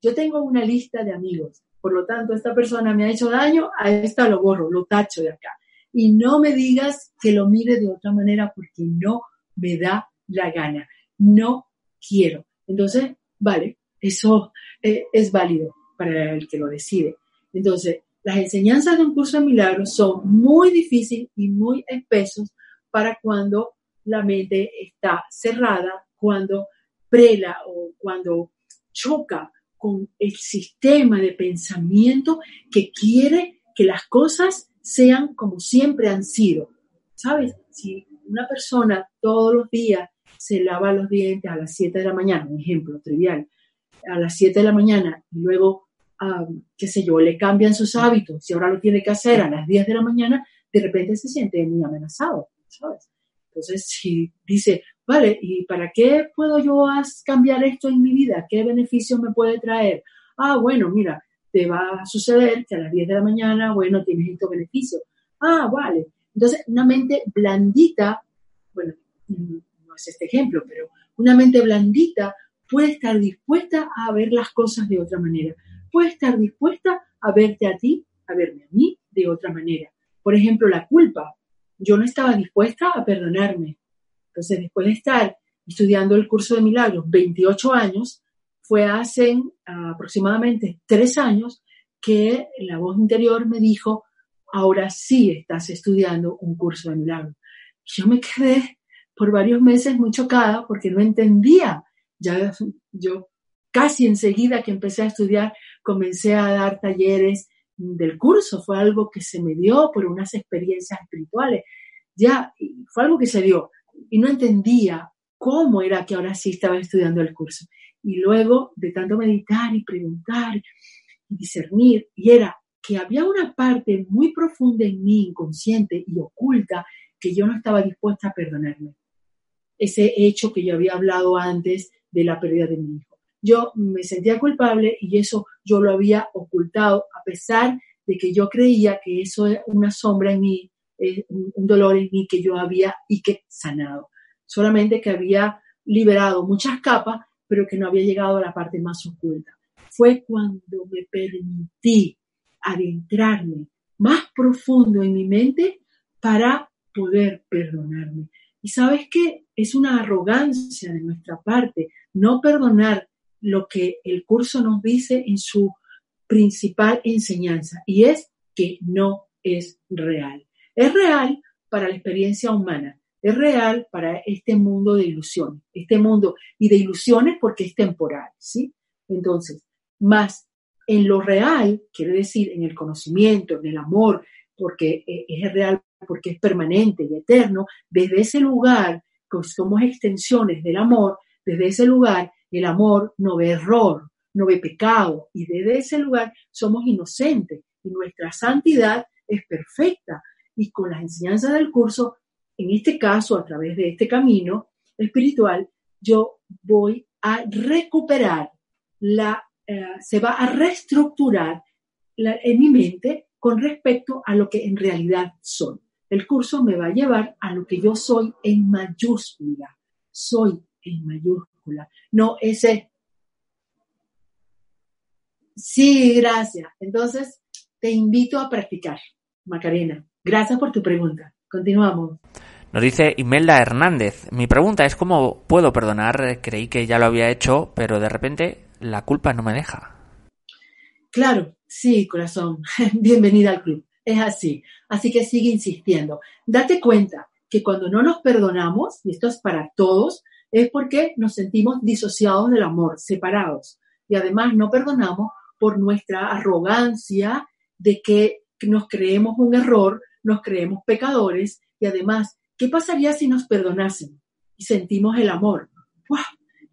Yo tengo una lista de amigos, por lo tanto, esta persona me ha hecho daño, a esta lo borro, lo tacho de acá y no me digas que lo mire de otra manera porque no me da la gana, no quiero. Entonces, vale, eso eh, es válido para el que lo decide. Entonces, las enseñanzas de un curso de milagros son muy difíciles y muy espesos para cuando la mente está cerrada, cuando prela o cuando choca con el sistema de pensamiento que quiere que las cosas sean como siempre han sido. ¿Sabes? Si una persona todos los días se lava los dientes a las 7 de la mañana, un ejemplo trivial, a las 7 de la mañana y luego, qué sé yo, le cambian sus hábitos, si ahora lo tiene que hacer a las 10 de la mañana, de repente se siente muy amenazado, ¿sabes? Entonces, si dice, vale, ¿y para qué puedo yo cambiar esto en mi vida? ¿Qué beneficio me puede traer? Ah, bueno, mira, te va a suceder que a las 10 de la mañana, bueno, tienes estos beneficios. Ah, vale. Entonces, una mente blandita, bueno, no es este ejemplo, pero una mente blandita puede estar dispuesta a ver las cosas de otra manera. Puede estar dispuesta a verte a ti, a verme a mí de otra manera. Por ejemplo, la culpa. Yo no estaba dispuesta a perdonarme. Entonces, después de estar estudiando el curso de milagros 28 años, fue hace aproximadamente tres años que la voz interior me dijo, ahora sí estás estudiando un curso de milagro. Yo me quedé por varios meses muy chocada porque no entendía. Ya yo casi enseguida que empecé a estudiar comencé a dar talleres del curso. Fue algo que se me dio por unas experiencias espirituales. Ya fue algo que se dio y no entendía cómo era que ahora sí estaba estudiando el curso. Y luego de tanto meditar y preguntar y discernir, y era que había una parte muy profunda en mí, inconsciente y oculta, que yo no estaba dispuesta a perdonarme. Ese hecho que yo había hablado antes de la pérdida de mi hijo. Yo me sentía culpable y eso yo lo había ocultado, a pesar de que yo creía que eso era una sombra en mí, un dolor en mí que yo había y que sanado. Solamente que había liberado muchas capas pero que no había llegado a la parte más oculta. Fue cuando me permití adentrarme más profundo en mi mente para poder perdonarme. Y sabes qué? Es una arrogancia de nuestra parte no perdonar lo que el curso nos dice en su principal enseñanza y es que no es real. Es real para la experiencia humana, es real para este mundo de ilusiones, este mundo y de ilusiones porque es temporal, ¿sí? Entonces, más en lo real, quiere decir en el conocimiento, en el amor, porque e, es real, porque es permanente y eterno, desde ese lugar, somos extensiones del amor, desde ese lugar el amor no ve error, no ve pecado, y desde ese lugar somos inocentes y nuestra santidad es perfecta. Y con las enseñanzas del curso en este caso, a través de este camino, espiritual, yo voy a recuperar la, eh, se va a reestructurar en mi mente con respecto a lo que en realidad soy. El curso me va a llevar a lo que yo soy en mayúscula. Soy en mayúscula, no ese. Sí, gracias. Entonces, te invito a practicar, Macarena. Gracias por tu pregunta. Continuamos. Nos dice Imelda Hernández. Mi pregunta es cómo puedo perdonar. Creí que ya lo había hecho, pero de repente la culpa no me deja. Claro, sí, corazón. Bienvenida al club. Es así. Así que sigue insistiendo. Date cuenta que cuando no nos perdonamos, y esto es para todos, es porque nos sentimos disociados del amor, separados. Y además no perdonamos por nuestra arrogancia de que nos creemos un error, nos creemos pecadores y además, ¿qué pasaría si nos perdonasen y sentimos el amor?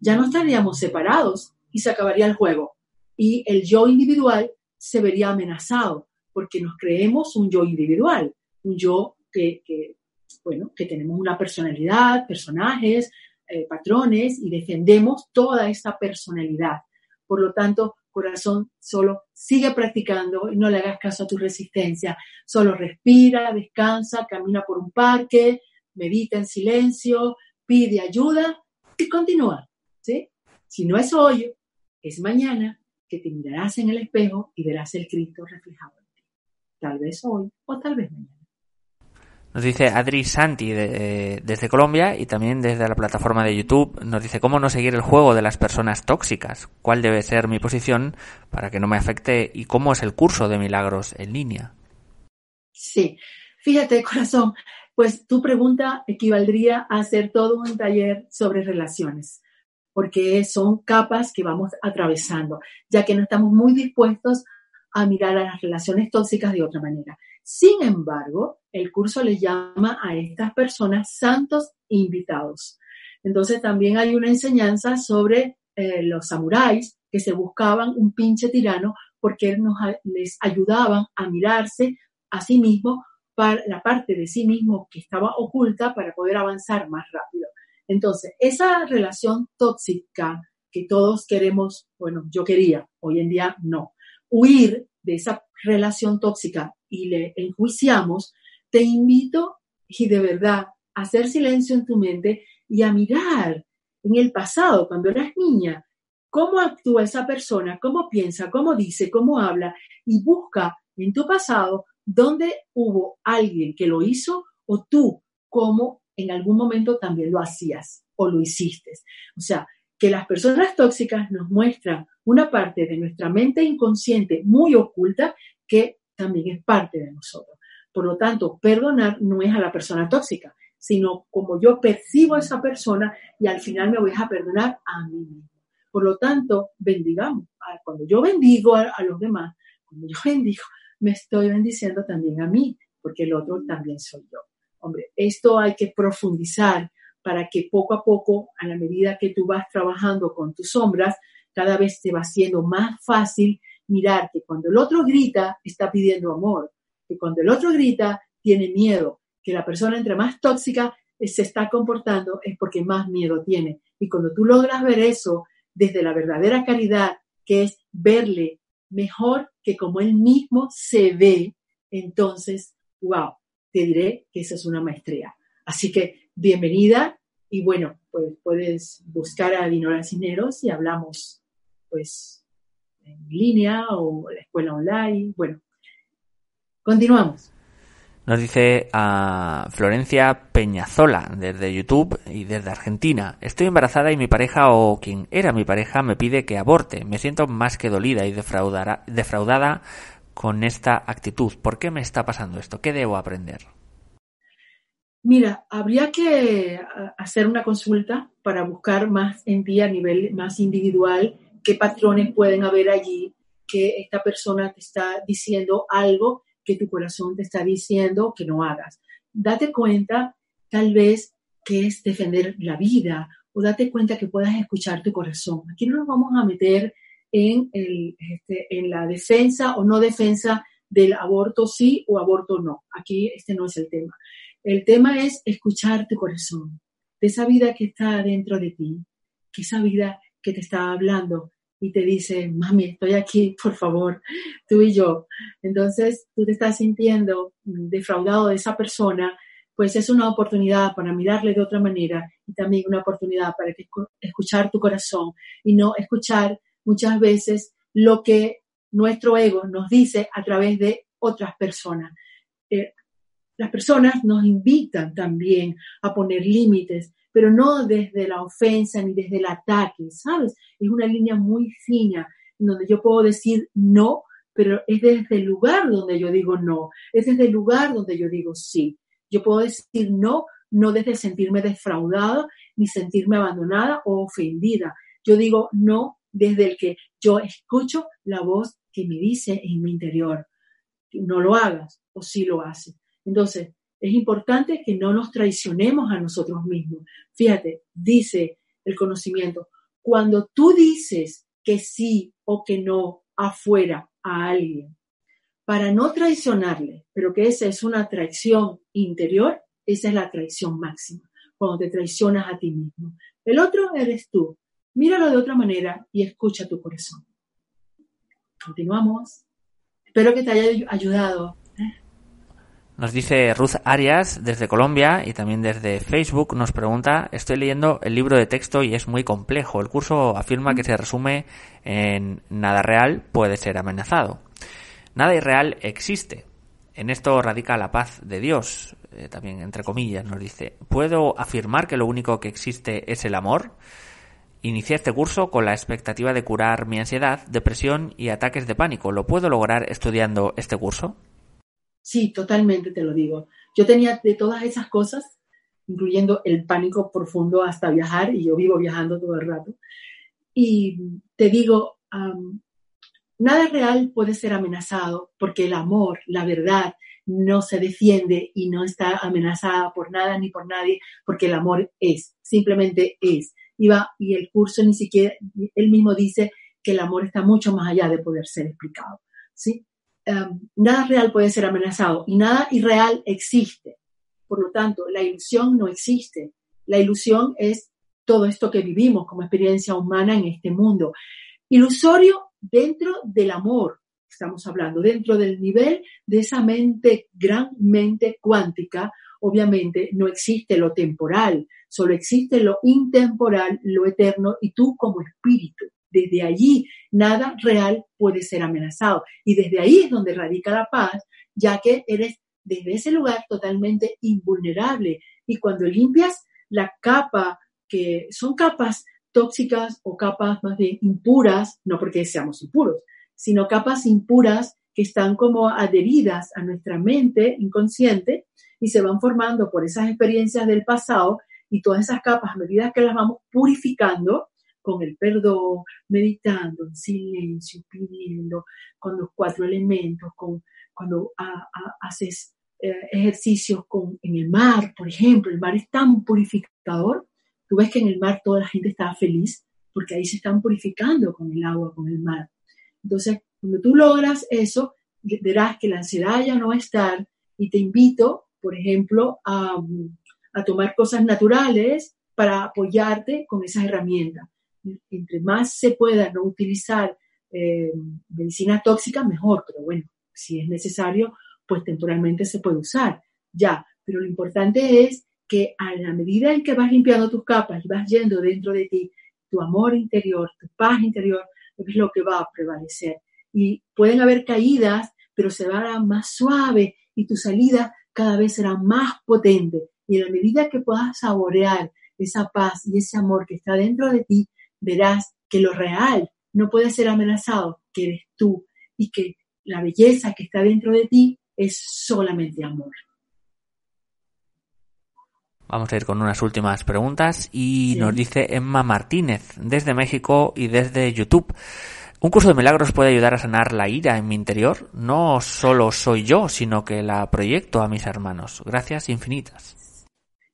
Ya no estaríamos separados y se acabaría el juego. Y el yo individual se vería amenazado porque nos creemos un yo individual, un yo que, bueno, que tenemos una personalidad, personajes, eh, patrones y defendemos toda esa personalidad. Por lo tanto, corazón, solo sigue practicando y no le hagas caso a tu resistencia. Solo respira, descansa, camina por un parque, medita en silencio, pide ayuda y continúa. ¿sí? Si no es hoy, es mañana que te mirarás en el espejo y verás el Cristo reflejado en ti. Tal vez hoy o tal vez mañana. Nos dice Adri Santi desde Colombia y también desde la plataforma de YouTube. Nos dice cómo no seguir el juego de las personas tóxicas, cuál debe ser mi posición para que no me afecte y cómo es el curso de milagros en línea. Sí, fíjate corazón, pues tu pregunta equivaldría a hacer todo un taller sobre relaciones, porque son capas que vamos atravesando, ya que no estamos muy dispuestos a mirar a las relaciones tóxicas de otra manera. Sin embargo, el curso le llama a estas personas santos invitados. Entonces también hay una enseñanza sobre eh, los samuráis que se buscaban un pinche tirano porque nos, les ayudaban a mirarse a sí mismos para la parte de sí mismo que estaba oculta para poder avanzar más rápido. Entonces, esa relación tóxica que todos queremos, bueno, yo quería, hoy en día no, huir de esa relación tóxica y le enjuiciamos, te invito y de verdad a hacer silencio en tu mente y a mirar en el pasado, cuando eras niña, cómo actúa esa persona, cómo piensa, cómo dice, cómo habla y busca en tu pasado dónde hubo alguien que lo hizo o tú cómo en algún momento también lo hacías o lo hiciste. O sea, que las personas tóxicas nos muestran una parte de nuestra mente inconsciente muy oculta que también es parte de nosotros. Por lo tanto, perdonar no es a la persona tóxica, sino como yo percibo a esa persona y al final me voy a perdonar a mí mismo. Por lo tanto, bendigamos. Cuando yo bendigo a, los demás, cuando yo bendigo, me estoy bendiciendo también a mí, porque el otro también soy yo. Hombre, esto hay que profundizar para que poco a poco, a la medida que tú vas trabajando con tus sombras, cada vez te va siendo más fácil mirar que cuando el otro grita, está pidiendo amor, que cuando el otro grita, tiene miedo, que la persona entre más tóxica se está comportando es porque más miedo tiene. Y cuando tú logras ver eso desde la verdadera caridad, que es verle mejor que como él mismo se ve, entonces, wow, te diré que esa es una maestría. Así que bienvenida y bueno, pues puedes buscar a Dinora Cineros y hablamos pues en línea o la escuela online. Bueno, continuamos. Nos dice a Florencia Peñazola desde YouTube y desde Argentina. Estoy embarazada y mi pareja o quien era mi pareja me pide que aborte. Me siento más que dolida y defraudada con esta actitud. ¿Por qué me está pasando esto? ¿Qué debo aprender? Mira, habría que hacer una consulta para buscar más en ti a nivel más individual qué patrones pueden haber allí que esta persona te está diciendo algo que tu corazón te está diciendo que no hagas. Date cuenta, tal vez, que es defender la vida o date cuenta que puedas escuchar tu corazón. Aquí no nos vamos a meter en, el, este, en la defensa o no defensa del aborto sí o aborto no. Aquí este no es el tema. El tema es escuchar tu corazón. de esa vida que está dentro de ti, que esa vida que te está hablando y te dice, mami, estoy aquí, por favor, tú y yo. Entonces, tú te estás sintiendo defraudado de esa persona, pues es una oportunidad para mirarle de otra manera y también una oportunidad para escuchar tu corazón y no escuchar muchas veces lo que nuestro ego nos dice a través de otras personas. Eh, las personas nos invitan también a poner límites, pero no desde la ofensa ni desde el ataque, ¿sabes? Es una línea muy fina donde yo puedo decir no, pero es desde el lugar donde yo digo no, es desde el lugar donde yo digo sí. Yo puedo decir no, no desde sentirme defraudada, ni sentirme abandonada o ofendida. Yo digo no desde el que yo escucho la voz que me dice en mi interior, no lo hagas o sí lo haces. Entonces, es importante que no nos traicionemos a nosotros mismos. Fíjate, dice el conocimiento, cuando tú dices que sí o que no afuera a alguien, para no traicionarle, pero que esa es una traición interior, esa es la traición máxima, cuando te traicionas a ti mismo. El otro eres tú. Míralo de otra manera y escucha tu corazón. Continuamos. Espero que te haya ayudado. Nos dice Ruth Arias desde Colombia y también desde Facebook nos pregunta, estoy leyendo el libro de texto y es muy complejo. El curso afirma que se resume en nada real puede ser amenazado. Nada irreal existe. En esto radica la paz de Dios, eh, también entre comillas nos dice. ¿Puedo afirmar que lo único que existe es el amor? Inicié este curso con la expectativa de curar mi ansiedad, depresión y ataques de pánico. ¿Lo puedo lograr estudiando este curso? Sí, totalmente te lo digo. Yo tenía de todas esas cosas, incluyendo el pánico profundo hasta viajar, y yo vivo viajando todo el rato. Y te digo, nada real puede ser amenazado porque el amor, la verdad, no se defiende y no está amenazada por nada ni por nadie, porque el amor es, simplemente es y, el curso ni siquiera, él mismo dice que el amor está mucho más allá de poder ser explicado. ¿sí? Em, nada real puede ser amenazado y nada irreal existe. Por lo tanto, la ilusión no existe. La ilusión es todo esto que vivimos como experiencia humana en este mundo. Ilusorio dentro del amor, estamos hablando, dentro del nivel de esa mente, gran mente cuántica, obviamente no existe lo temporal, solo existe lo intemporal, lo eterno y tú como espíritu. Desde allí nada real puede ser amenazado. Y desde ahí es donde radica la paz, ya que eres desde ese lugar totalmente invulnerable. Y cuando limpias la capa que son capas tóxicas o capas más bien impuras, no porque seamos impuros, sino capas impuras que están como adheridas a nuestra mente inconsciente y se van formando por esas experiencias del pasado y todas esas capas, a medida que las vamos purificando con el perdón, meditando en silencio, pidiendo, con los cuatro elementos, con, cuando haces eh, ejercicios con, en el mar, por ejemplo, el mar es tan purificador, tú ves que en el mar toda la gente está feliz porque ahí se están purificando con el agua, con el mar. Entonces, cuando tú logras eso, verás que la ansiedad ya no va a estar y te invito por ejemplo, a, tomar cosas naturales para apoyarte con esas herramientas. Entre más se pueda no utilizar eh, medicina tóxica, mejor, pero bueno, si es necesario, pues temporalmente se puede usar, ya. Pero lo importante es que a la medida en que vas limpiando tus capas y vas yendo dentro de ti, tu amor interior, tu paz interior, es lo que va a prevalecer. Y pueden haber caídas, pero se va a más suave y tu salida cada vez será más potente. Y a la medida que puedas saborear esa paz y ese amor que está dentro de ti, verás que lo real no puede ser amenazado, que eres tú y que la belleza que está dentro de ti es solamente amor. Vamos a ir con unas últimas preguntas y nos dice Emma Martínez desde México y desde YouTube. Un curso de milagros puede ayudar a sanar la ira en mi interior. No solo soy yo, sino que la proyecto a mis hermanos. Gracias infinitas.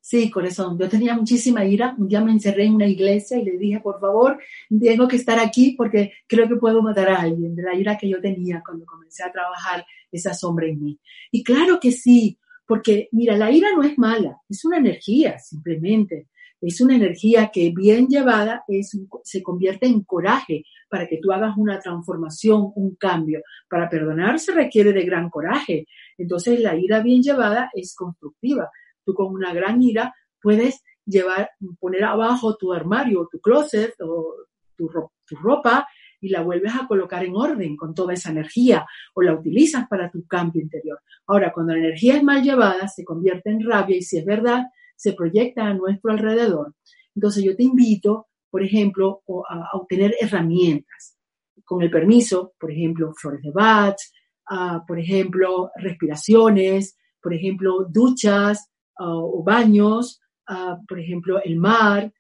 Sí, corazón. Yo tenía muchísima ira. Un día me encerré en una iglesia y le dije, por favor, tengo que estar aquí porque creo que puedo matar a alguien de la ira que yo tenía cuando comencé a trabajar esa sombra en mí. Y claro que sí, porque mira, la ira no es mala, es una energía simplemente. Es una energía que bien llevada es, se convierte en coraje para que tú hagas una transformación, un cambio. Para perdonar se requiere de gran coraje. Entonces la ira bien llevada es constructiva. Tú con una gran ira puedes llevar, poner abajo tu armario, tu closet o tu, ropa y la vuelves a colocar en orden con toda esa energía o la utilizas para tu cambio interior. Ahora, cuando la energía es mal llevada, se convierte en rabia y si es verdad, se proyecta a nuestro alrededor. Entonces yo te invito, por ejemplo, a, obtener herramientas. Con el permiso, por ejemplo, flores de Bach, por ejemplo, respiraciones, por ejemplo, duchas o baños, por ejemplo, el mar,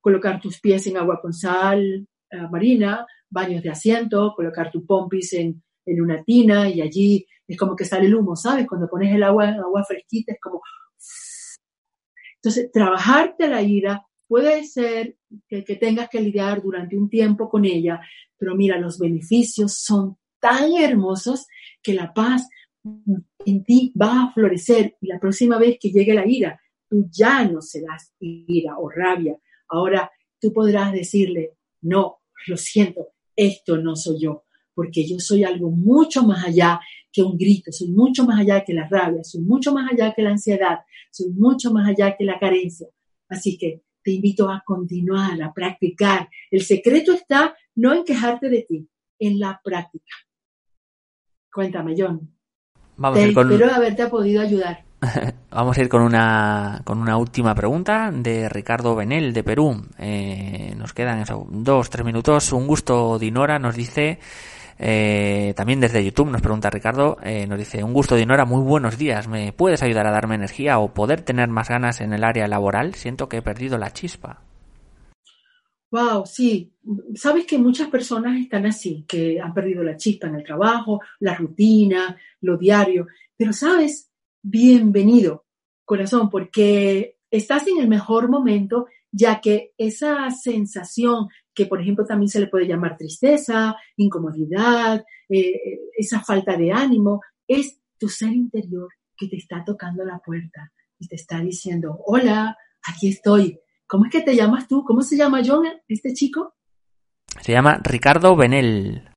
colocar tus pies en agua con sal marina, baños de asiento, colocar tu pompis en, en una tina y allí es como que sale el humo, ¿sabes? Cuando pones el agua en agua fresquita es como entonces, trabajarte la ira puede ser que, tengas que lidiar durante un tiempo con ella, pero mira, los beneficios son tan hermosos que la paz en ti va a florecer y la próxima vez que llegue la ira, tú ya no serás ira o rabia. Ahora tú podrás decirle, no, lo siento, esto no soy yo, porque yo soy algo mucho más allá que un grito, soy mucho más allá que la rabia, soy mucho más allá que la ansiedad, soy mucho más allá que la carencia. Así que te invito a continuar, a practicar. El secreto está no en quejarte de ti, en la práctica. Cuéntame, John. Vamos a ir con... Espero haberte podido ayudar. Vamos a ir con una, con una última pregunta de Ricardo Benel de Perú. Eh, nos quedan dos, tres minutos. Un gusto, Dinora, nos dice eh, también desde YouTube nos pregunta Ricardo, eh, nos dice, un gusto Dinora, muy buenos días, ¿me puedes ayudar a darme energía o poder tener más ganas en el área laboral? Siento que he perdido la chispa. Wow, sí. Sabes que muchas personas están así, que han perdido la chispa en el trabajo, la rutina, lo diario. Pero sabes, bienvenido, corazón, porque estás en el mejor momento, ya que esa sensación que por ejemplo también se le puede llamar tristeza, incomodidad, eh, esa falta de ánimo, es tu ser interior que te está tocando la puerta y te está diciendo, hola, aquí estoy. ¿Cómo es que te llamas tú? ¿Cómo se llama John, este chico? Se llama Ricardo Benel.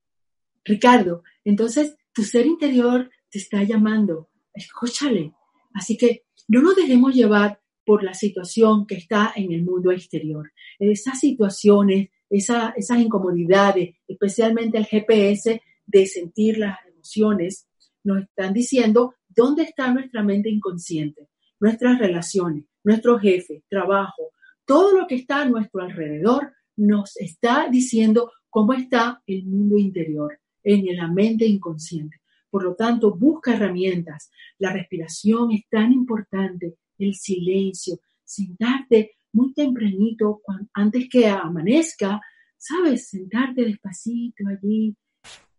Ricardo, entonces tu ser interior te está llamando, escúchale. Así que no nos dejemos llevar por la situación que está en el mundo exterior. Esas situaciones esas incomodidades, especialmente el GPS de sentir las emociones, nos están diciendo dónde está nuestra mente inconsciente, nuestras relaciones, nuestro jefe, trabajo, todo lo que está a nuestro alrededor nos está diciendo cómo está el mundo interior, en la mente inconsciente. Por lo tanto, busca herramientas. La respiración es tan importante, el silencio, sentarte muy tempranito, antes que amanezca, ¿sabes? Sentarte despacito allí,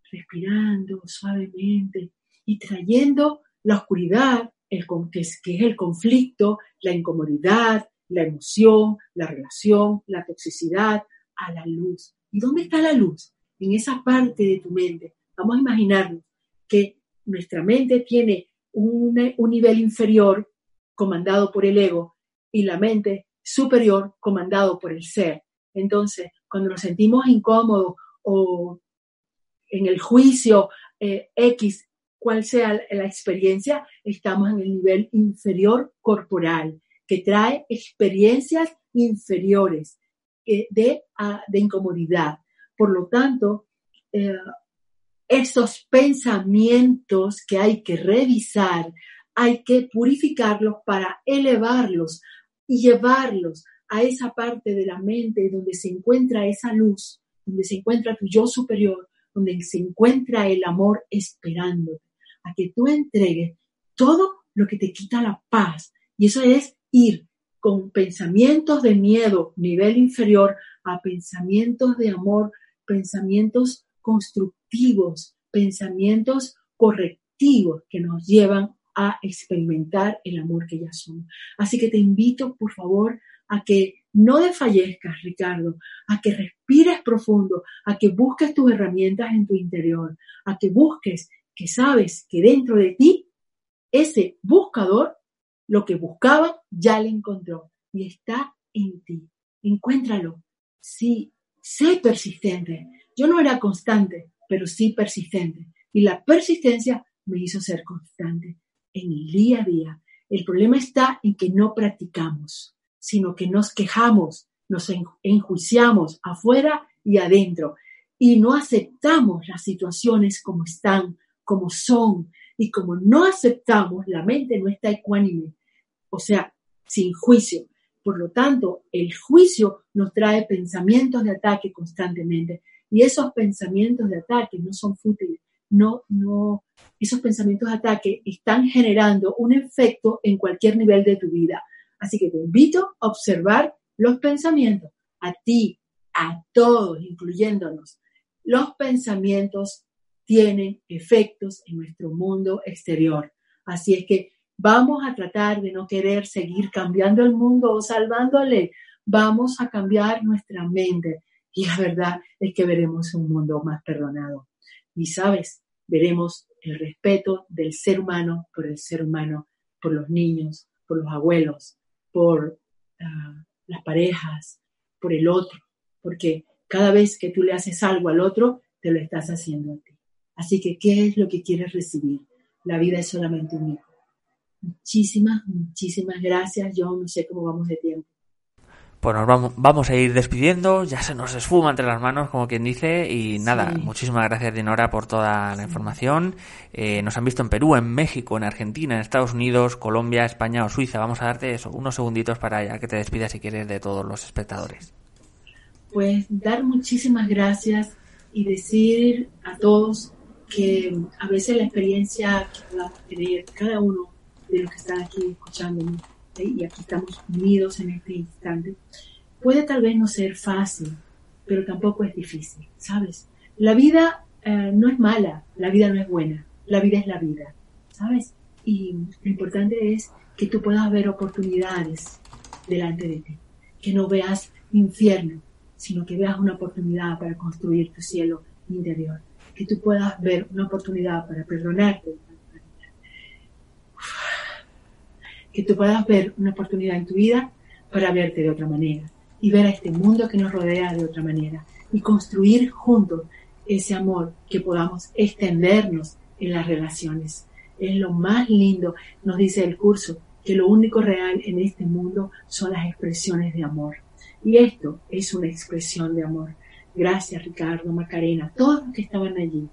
respirando suavemente y trayendo la oscuridad, el, que, que es el conflicto, la incomodidad, la emoción, la relación, la toxicidad, a la luz. ¿Y dónde está la luz? En esa parte de tu mente. Vamos a imaginarnos que nuestra mente tiene un, un nivel inferior comandado por el ego y la mente superior comandado por el ser. Entonces, cuando nos sentimos incómodos o en el juicio eh, X, cual sea la experiencia, estamos en el nivel inferior corporal, que trae experiencias inferiores de, de, incomodidad. Por lo tanto, eh, esos pensamientos que hay que revisar, hay que purificarlos para elevarlos y llevarlos a esa parte de la mente donde se encuentra esa luz, donde se encuentra tu yo superior, donde se encuentra el amor esperándote, a que tú entregues todo lo que te quita la paz. Y eso es ir con pensamientos de miedo, nivel inferior, a pensamientos de amor, pensamientos constructivos, pensamientos correctivos que nos llevan a experimentar el amor que ya somos. Así que te invito, por favor, a que no desfallezcas, Ricardo, a que respires profundo, a que busques tus herramientas en tu interior, a que busques que sabes que dentro de ti ese buscador lo que buscaba ya le encontró. y está en ti. Encuéntralo. Sí, sé persistente. Yo no era constante, pero sí persistente. Y la persistencia me hizo ser constante en el día a día. El problema está en que no practicamos, sino que nos quejamos, nos enjuiciamos afuera y adentro y no aceptamos las situaciones como están, como son. Y como no aceptamos, la mente no está ecuánime, o sea, sin juicio. Por lo tanto, el juicio nos trae pensamientos de ataque constantemente. Y esos pensamientos de ataque no son fútiles. No, no, esos pensamientos de ataque están generando un efecto en cualquier nivel de tu vida. Así que te invito a observar los pensamientos, a ti, a todos, incluyéndonos. Los pensamientos tienen efectos en nuestro mundo exterior. Así es que vamos a tratar de no querer seguir cambiando el mundo o salvándole. Vamos a cambiar nuestra mente. Y la verdad es que veremos un mundo más perdonado. Y sabes, veremos el respeto del ser humano por el ser humano, por los niños, por los abuelos, por ah, las parejas, por el otro. Porque cada vez que tú le haces algo al otro, te lo estás haciendo a ti. Así que, ¿qué es lo que quieres recibir? La vida es solamente un hijo. Muchísimas, muchísimas gracias. Yo no sé cómo vamos de tiempo. Pues nos vamos, vamos a ir despidiendo, ya se nos esfuma entre las manos, como quien dice, y nada, muchísimas gracias Dinora por toda la información. Eh, nos han visto en Perú, en México, en Argentina, en Estados Unidos, Colombia, España o Suiza. Vamos a darte eso, unos segunditos para ya que te despidas si quieres de todos los espectadores. Pues dar muchísimas gracias y decir a todos que a veces la experiencia que podamos tener cada uno de los que están aquí escuchando y aquí estamos unidos en este instante, puede tal vez no ser fácil, pero tampoco es difícil, ¿sabes? La vida eh, no es mala, la vida no es buena, la vida es la vida, ¿sabes? Y lo importante es que tú puedas ver oportunidades delante de ti, que no veas infierno, sino que veas una oportunidad para construir tu cielo interior que tú puedas ver una oportunidad para perdonarte, que tú puedas ver una oportunidad en tu vida para verte de otra manera y ver a este mundo que nos rodea de otra manera y construir juntos ese amor que podamos extendernos en las relaciones. Es lo más lindo, nos dice el curso, que lo único real en este mundo son las expresiones de amor. Y esto es una expresión de amor. Gracias Ricardo, Macarena, todos los que estaban allí,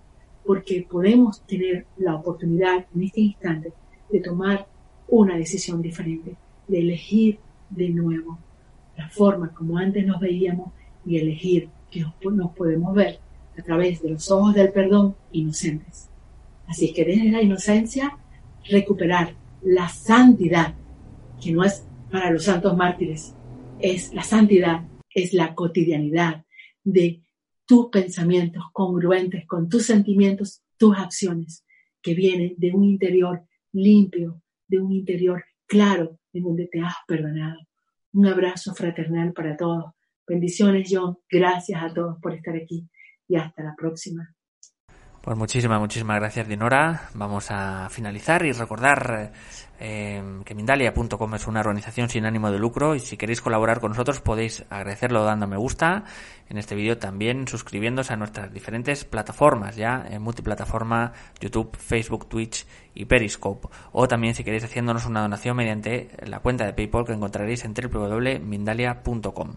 porque podemos tener la oportunidad en este instante de tomar una decisión diferente, de elegir de nuevo la forma como antes nos veíamos y elegir que nos podemos ver a través de los ojos del perdón inocentes. Así es que desde la inocencia recuperar la santidad, que no es para los santos mártires, es la santidad, es la cotidianidad, de tus pensamientos congruentes con tus sentimientos, tus acciones, que vienen de un interior limpio, de un interior claro, en donde te has perdonado. Un abrazo fraternal para todos. Bendiciones, John. Gracias a todos por estar aquí y hasta la próxima. Pues muchísimas, muchísimas gracias, Dinora. Vamos a finalizar y recordar eh, que Mindalia.com es una organización sin ánimo de lucro y si queréis colaborar con nosotros podéis agradecerlo dando me gusta en este vídeo también suscribiéndose a nuestras diferentes plataformas ya en multiplataforma YouTube, Facebook, Twitch y Periscope o también si queréis haciéndonos una donación mediante la cuenta de PayPal que encontraréis en www.mindalia.com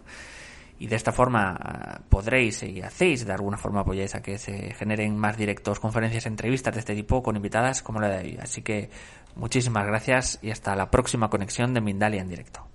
y de esta forma ah, podréis y hacéis de alguna forma apoyáis a que se generen más directos, conferencias, entrevistas de este tipo con invitadas como la de hoy. Así que muchísimas gracias y hasta la próxima conexión de Mindalia en directo.